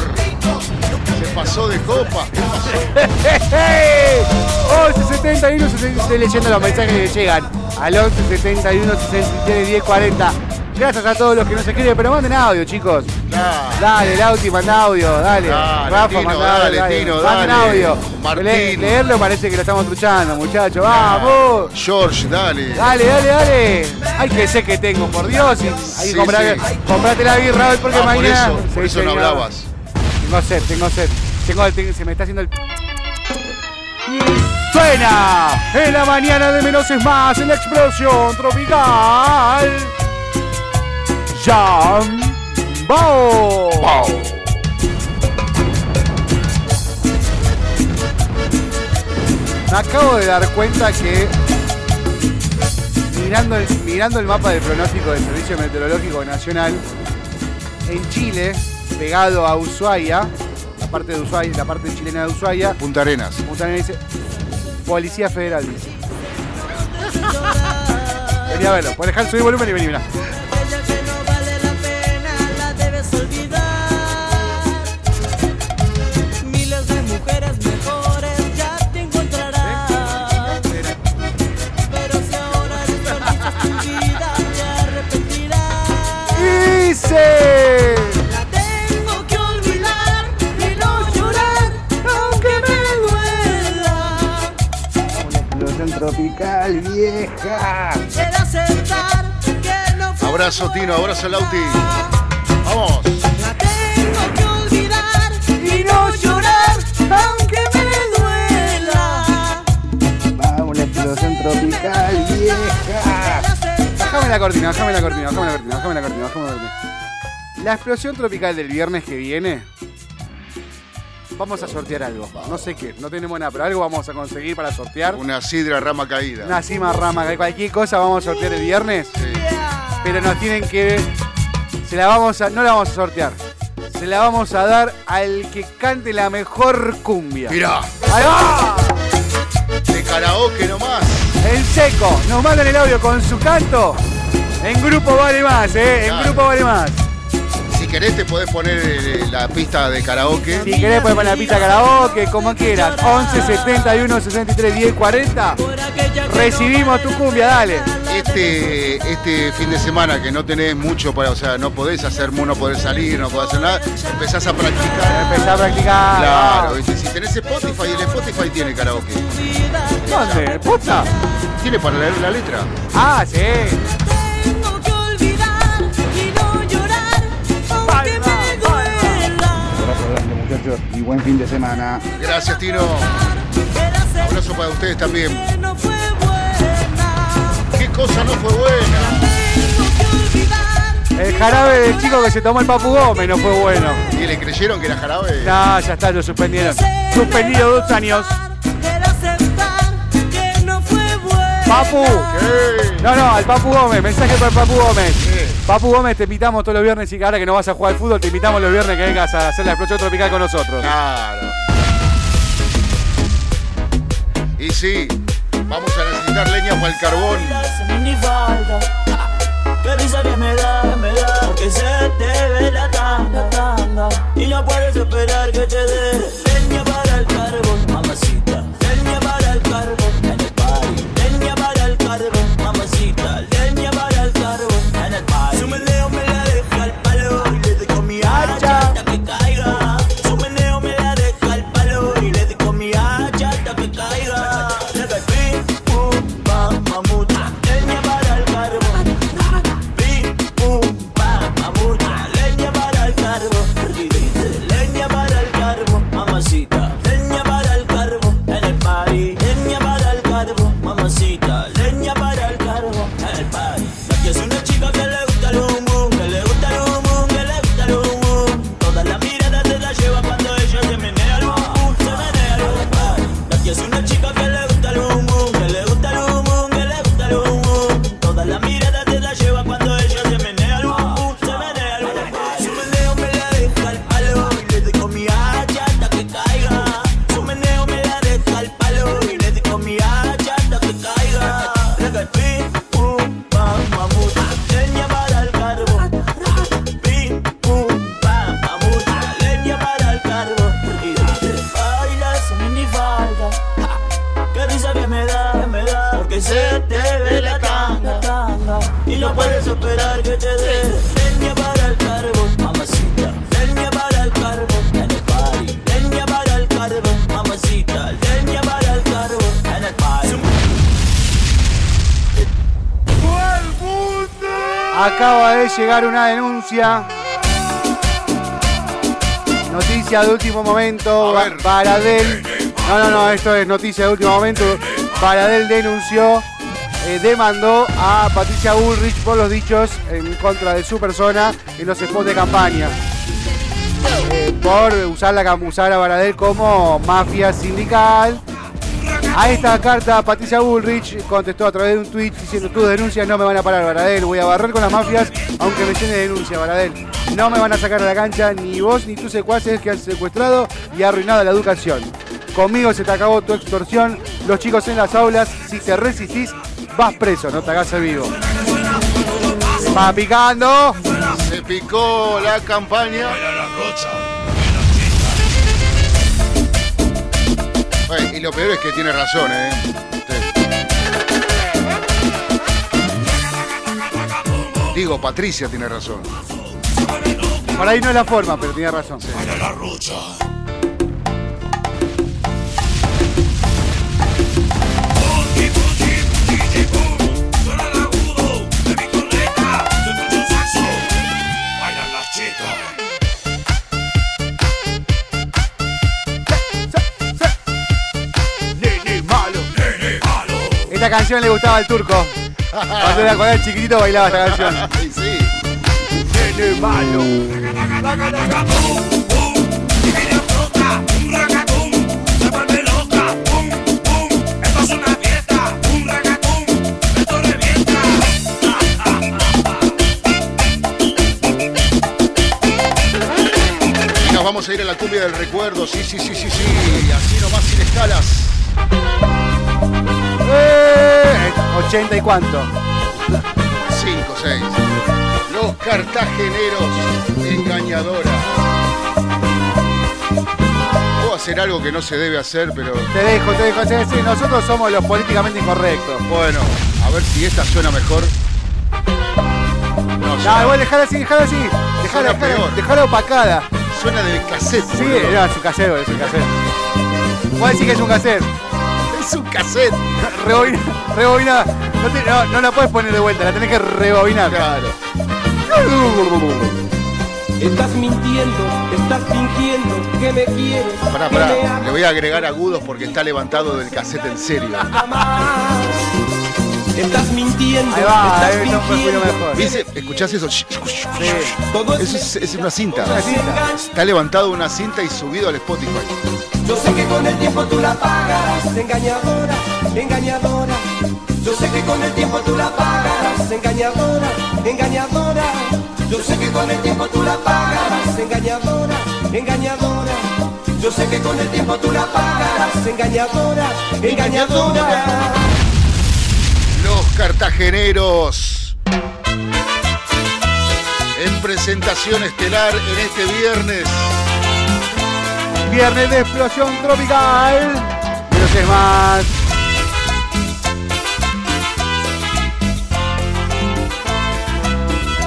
Speaker 3: Se pasó de copa. ¿Qué pasó?
Speaker 2: ¡Hey! 11 71 estoy leyendo los mensajes que llegan al 11 71 63 10 40. Gracias a todos los que nos escriben, pero manden audio, chicos.
Speaker 3: Nah.
Speaker 2: Dale, Lauti, manda audio, dale.
Speaker 3: Dale,
Speaker 2: Rafa,
Speaker 3: Tino,
Speaker 2: manda
Speaker 3: dale, Tino,
Speaker 2: Manden
Speaker 3: dale.
Speaker 2: audio.
Speaker 3: Martín.
Speaker 2: Le- leerlo parece que lo estamos truchando, muchachos. ¡Vamos!
Speaker 3: George, dale.
Speaker 2: Dale, dale, dale. Ay, que sé que tengo, por Dios. Ahí
Speaker 3: Sí,
Speaker 2: comprate,
Speaker 3: sí.
Speaker 2: comprate la birra hoy porque
Speaker 3: Ah, por
Speaker 2: mañana.
Speaker 3: eso, por eso no hablabas.
Speaker 2: Tengo sed, tengo sed. Tengo, tengo- se me está haciendo el. Suena en la mañana de menos es más en la explosión tropical. Jambo. Me acabo de dar cuenta que mirando el, mirando el mapa del pronóstico del Servicio Meteorológico Nacional, en Chile, pegado a Ushuaia, la parte de Ushuaia, la parte chilena de Ushuaia,
Speaker 3: Punta Arenas.
Speaker 2: Punta Arenas dice Policía Federal dice. Vení a verlo, puedes dejar subir volumen y vení, mirá. Dice.
Speaker 6: La tengo que olvidar y no llorar, aunque me duela.
Speaker 2: Explosión tropical, vieja.
Speaker 6: Quiero aceptar que no fue
Speaker 3: Abrazo, Tino, abrazo, Lauti. Vamos.
Speaker 6: La tengo que olvidar y no llorar, aunque me duela.
Speaker 2: Vamos, la explosión tropical, vieja. Bájame la cortina, bájame la cortina, bájame la cortina, bájame la cortina, bájame la cortina. La explosión tropical del viernes que viene. Vamos a sortear algo. No sé qué, no tenemos nada, pero algo vamos a conseguir para sortear.
Speaker 3: Una sidra rama caída.
Speaker 2: Una cima rama, que cualquier cosa vamos a sortear el viernes.
Speaker 3: Sí.
Speaker 2: Pero nos tienen que. Se la vamos a. No la vamos a sortear. Se la vamos a dar al que cante la mejor cumbia.
Speaker 3: Mirá,
Speaker 2: ¡Ahí va!
Speaker 3: de karaoke nomás.
Speaker 2: En seco, nos mandan el audio con su canto. En grupo vale más, ¿eh? En
Speaker 3: Claro.
Speaker 2: grupo vale más.
Speaker 3: Si querés te podés poner eh, la pista de karaoke.
Speaker 2: Si querés puedes poner la pista karaoke, como quieras. 11 71 63 10 40.
Speaker 6: Por aquella que
Speaker 2: Recibimos tu cumbia, dale.
Speaker 3: Este, este fin de semana que no tenés mucho para, o sea, no podés hacer, no podés salir, no podés hacer nada, empezás a practicar.
Speaker 2: Empezá a practicar.
Speaker 3: Claro, ¿viste? si tenés Spotify, el Spotify tiene karaoke.
Speaker 2: ¿Dónde? ¿Puta?
Speaker 3: Tiene para leer la letra.
Speaker 2: Ah, sí. Muchachos, y buen fin de semana.
Speaker 3: Gracias, Tino.
Speaker 6: Aceptar
Speaker 3: Abrazo para ustedes también. ¿Qué cosa no fue buena?
Speaker 2: El jarabe del chico que se tomó el Papu Gómez no fue bueno.
Speaker 3: ¿Y le creyeron que era jarabe?
Speaker 2: No, ya está, lo suspendieron. Suspendido dos años. Papu.
Speaker 3: ¿Qué?
Speaker 2: No, no, al Papu Gómez. Mensaje para el Papu Gómez. Papu Gómez, te invitamos todos los viernes y que ahora que no vas a jugar al fútbol, te invitamos los viernes que vengas a hacer la explosión tropical con nosotros.
Speaker 3: Claro. Y sí, vamos a necesitar leña para el carbón.
Speaker 9: ni falta. Qué risa que me da, me da, porque se te ve la tanga, tanga. Y no puedes esperar que te dé
Speaker 2: Noticia de último momento.
Speaker 3: A ver.
Speaker 2: Baradel No, no, no, esto es noticia de último momento. Baradel denunció, eh, demandó a Patricia Bullrich por los dichos en contra de su persona en los spots de campaña. Eh, por usar, la, usar a Baradel como mafia sindical. A esta carta, Patricia Bullrich contestó a través de un tweet diciendo: Tus denuncias no me van a parar, Baradel. Voy a barrer con las mafias, aunque me llene de denuncia, Baradel. No me van a sacar a la cancha ni vos ni tus secuaces que han secuestrado y arruinado la educación. Conmigo se te acabó tu extorsión. Los chicos en las aulas, si te resistís, vas preso, no te hagas el vivo. Va picando.
Speaker 3: Se picó la campaña. Y lo peor es que tiene razón, ¿eh? Digo, Patricia tiene razón.
Speaker 2: Por ahí no es la forma, pero tiene razón. Esta canción le gustaba al turco. Cuando era, cuando era chiquitito bailaba esta canción.
Speaker 3: Ay, sí.
Speaker 2: Nene malo.
Speaker 3: Y nos vamos a ir a la cumbia del recuerdo. Sí, sí, sí, sí, sí. Así nomás sin escalas.
Speaker 2: 80 y cuánto.
Speaker 3: 5, 6. Los cartageneros engañadora. Puedo hacer algo que no se debe hacer, pero
Speaker 2: Te dejo, te dejo. Sí, sí, nosotros somos los políticamente incorrectos.
Speaker 3: bueno, a ver si esta suena mejor. No,
Speaker 2: No, igual dejala así, dejala así. Dejala, dejala, opacada.
Speaker 3: suena de cassette.
Speaker 2: Sí,
Speaker 3: boludo.
Speaker 2: no, es un casero, es un casero. Puedo decir que es un casero.
Speaker 3: Es un cassette.
Speaker 2: Rebobina, rebobina. No, te- no, no la puedes poner de vuelta, la tenés que rebobinar.
Speaker 3: Claro.
Speaker 10: Estás mintiendo, estás fingiendo que me quieres.
Speaker 3: Pará, pará. Le voy a agregar agudos porque está levantado del cassette en serio.
Speaker 10: Estás mintiendo,
Speaker 2: Ahí va,
Speaker 10: estás
Speaker 2: ahí poquito
Speaker 10: fingiendo.
Speaker 2: mejor.
Speaker 3: ¿Viste? ¿Escuchás eso?
Speaker 2: Sí.
Speaker 3: Eso
Speaker 10: es,
Speaker 3: es. Una cinta. Está levantado una cinta y subido al Spotify.
Speaker 10: Yo sé que con el tiempo tú la pagarás, engañadora, engañadora. Yo sé que con el tiempo tú la pagarás, engañadora, engañadora. Yo sé que con el tiempo tú la pagarás, engañadora, engañadora. Yo sé que con el tiempo tú la pagarás, engañadora, engañadora.
Speaker 3: Los cartageneros. En presentación estelar en este viernes.
Speaker 2: Viernes de explosión tropical. Pero es más.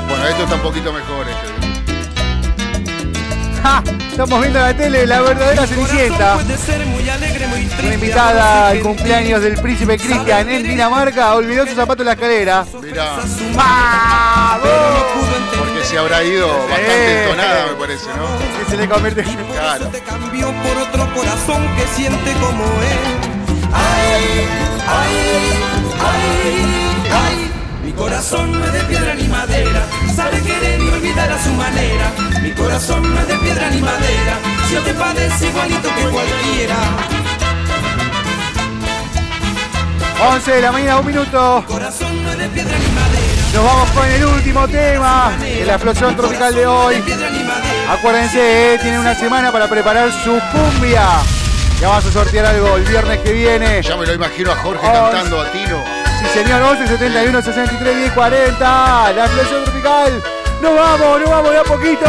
Speaker 3: Bueno, esto está un poquito mejor. Este.
Speaker 2: ¡Ja! Estamos viendo en la tele la verdadera Cenicienta. Una invitada al cumpleaños del príncipe Cristian en Dinamarca olvidó su zapato en la escalera.
Speaker 3: Mirá,
Speaker 2: ¡Vamos!
Speaker 3: Se habrá ido bastante entonada, me parece, ¿no?
Speaker 2: Que se le convierte en...
Speaker 3: Claro.
Speaker 10: te cambió por otro corazón que siente como él. Ay, ay, ay, ay. Mi corazón no es de piedra ni madera, sabe querer y olvidar a su manera. Mi corazón no es de piedra ni madera, si yo te parece igualito que cualquiera.
Speaker 2: 11 de la mañana, un minuto. Nos vamos con el último tema de la explosión tropical de hoy. Acuérdense, eh, tienen una semana para preparar su cumbia. Ya vamos a sortear algo el viernes que viene.
Speaker 3: Ya me lo imagino a Jorge cantando a Tino.
Speaker 2: Sí, señor, 11 71 63 10 40. La explosión tropical. Nos vamos, nos vamos de a poquito.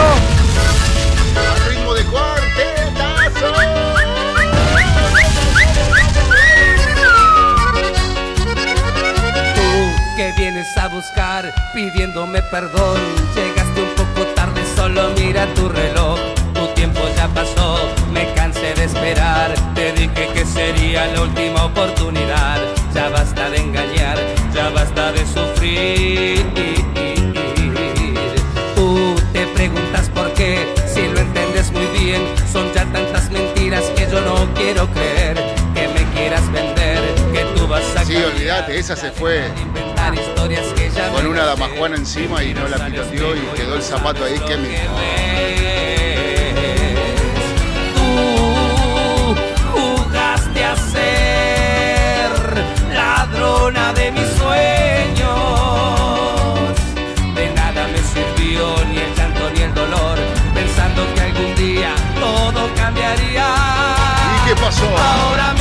Speaker 7: Que vienes a buscar pidiéndome perdón, llegaste un poco tarde, solo mira tu reloj. Tu tiempo ya pasó, me cansé de esperar. Te dije que sería la última oportunidad. Ya basta de engañar, ya basta de sufrir.
Speaker 3: Esa se fue
Speaker 7: que
Speaker 3: con una damajuana encima y no la piloteó y quedó el zapato ahí. ¿Qué me
Speaker 7: Tú jugaste a ser ladrona de mis sueños. De nada me sirvió ni el llanto ni el dolor, pensando que algún día todo cambiaría.
Speaker 3: ¿Y qué pasó?
Speaker 7: Ahora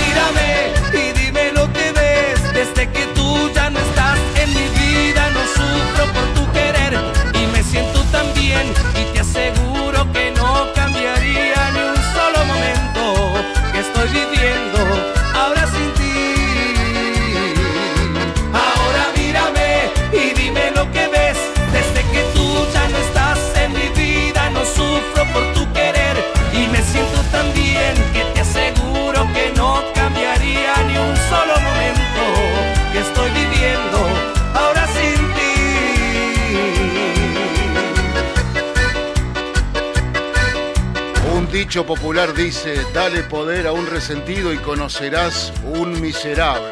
Speaker 3: popular dice, dale poder a un resentido y conocerás un miserable.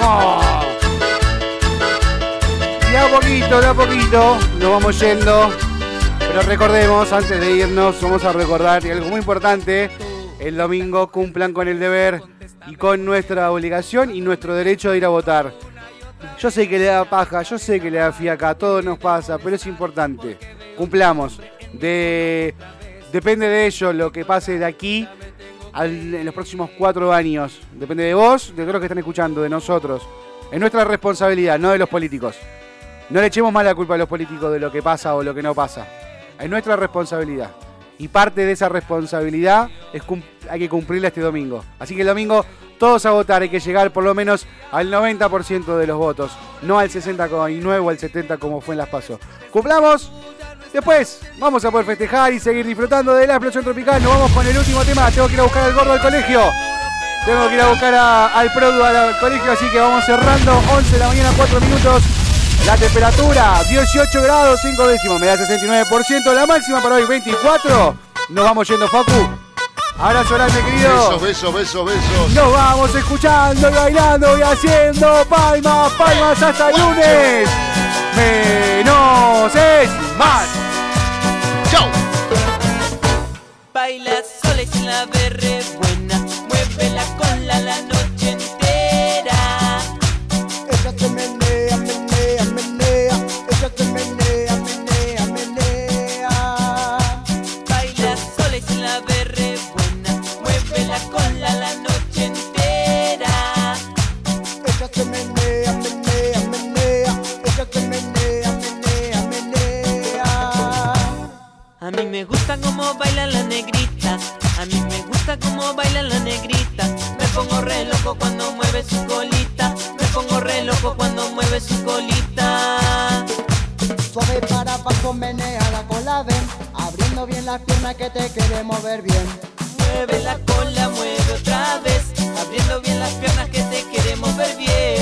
Speaker 2: Ah. De a poquito, de a poquito, nos vamos yendo. Pero recordemos, antes de irnos, vamos a recordar algo muy importante. El domingo cumplan con el deber y con nuestra obligación y nuestro derecho de ir a votar. Yo sé que le da paja, yo sé que le da fiaca, a todos nos pasa, pero es importante. Cumplamos. De, depende de ello lo que pase de aquí en los próximos cuatro años. Depende de vos, de todos los que están escuchando, de nosotros. Es nuestra responsabilidad, no de los políticos. No le echemos más la culpa a los políticos de lo que pasa o lo que no pasa. Es nuestra responsabilidad. Y parte de esa responsabilidad es hay que cumplirla este domingo. Así que el domingo todos a votar, hay que llegar por lo menos al 90% de los votos, no al 69 o al 70 como fue en las PASO. Cumplamos. Después vamos a poder festejar y seguir disfrutando de la explosión tropical. Nos vamos con el último tema. Tengo que ir a buscar al gordo al colegio. Tengo que ir a buscar a- al produ al, al colegio, así que vamos cerrando. 11 de la mañana, 4 minutos. La temperatura, 18 grados, 5 décimos. Me da 69%. La máxima para hoy, 24. Nos vamos yendo, Facu. Abrazo grande, querido.
Speaker 3: Besos, besos, besos, besos.
Speaker 2: Nos vamos escuchando y bailando y haciendo palmas, palmas hasta el lunes. Menos es más.
Speaker 3: Chau.
Speaker 11: Baila sola y la berre buena, muévela con la la me gusta cómo baila la negrita, a mí me gusta cómo baila la negrita. Me pongo re loco cuando mueve su colita, me pongo re loco cuando mueve su colita.
Speaker 8: Suave para abajo, menea la cola, ven. Abriendo bien las piernas que te queremos ver bien.
Speaker 11: Mueve la cola, mueve otra vez, abriendo bien las piernas que te queremos ver bien.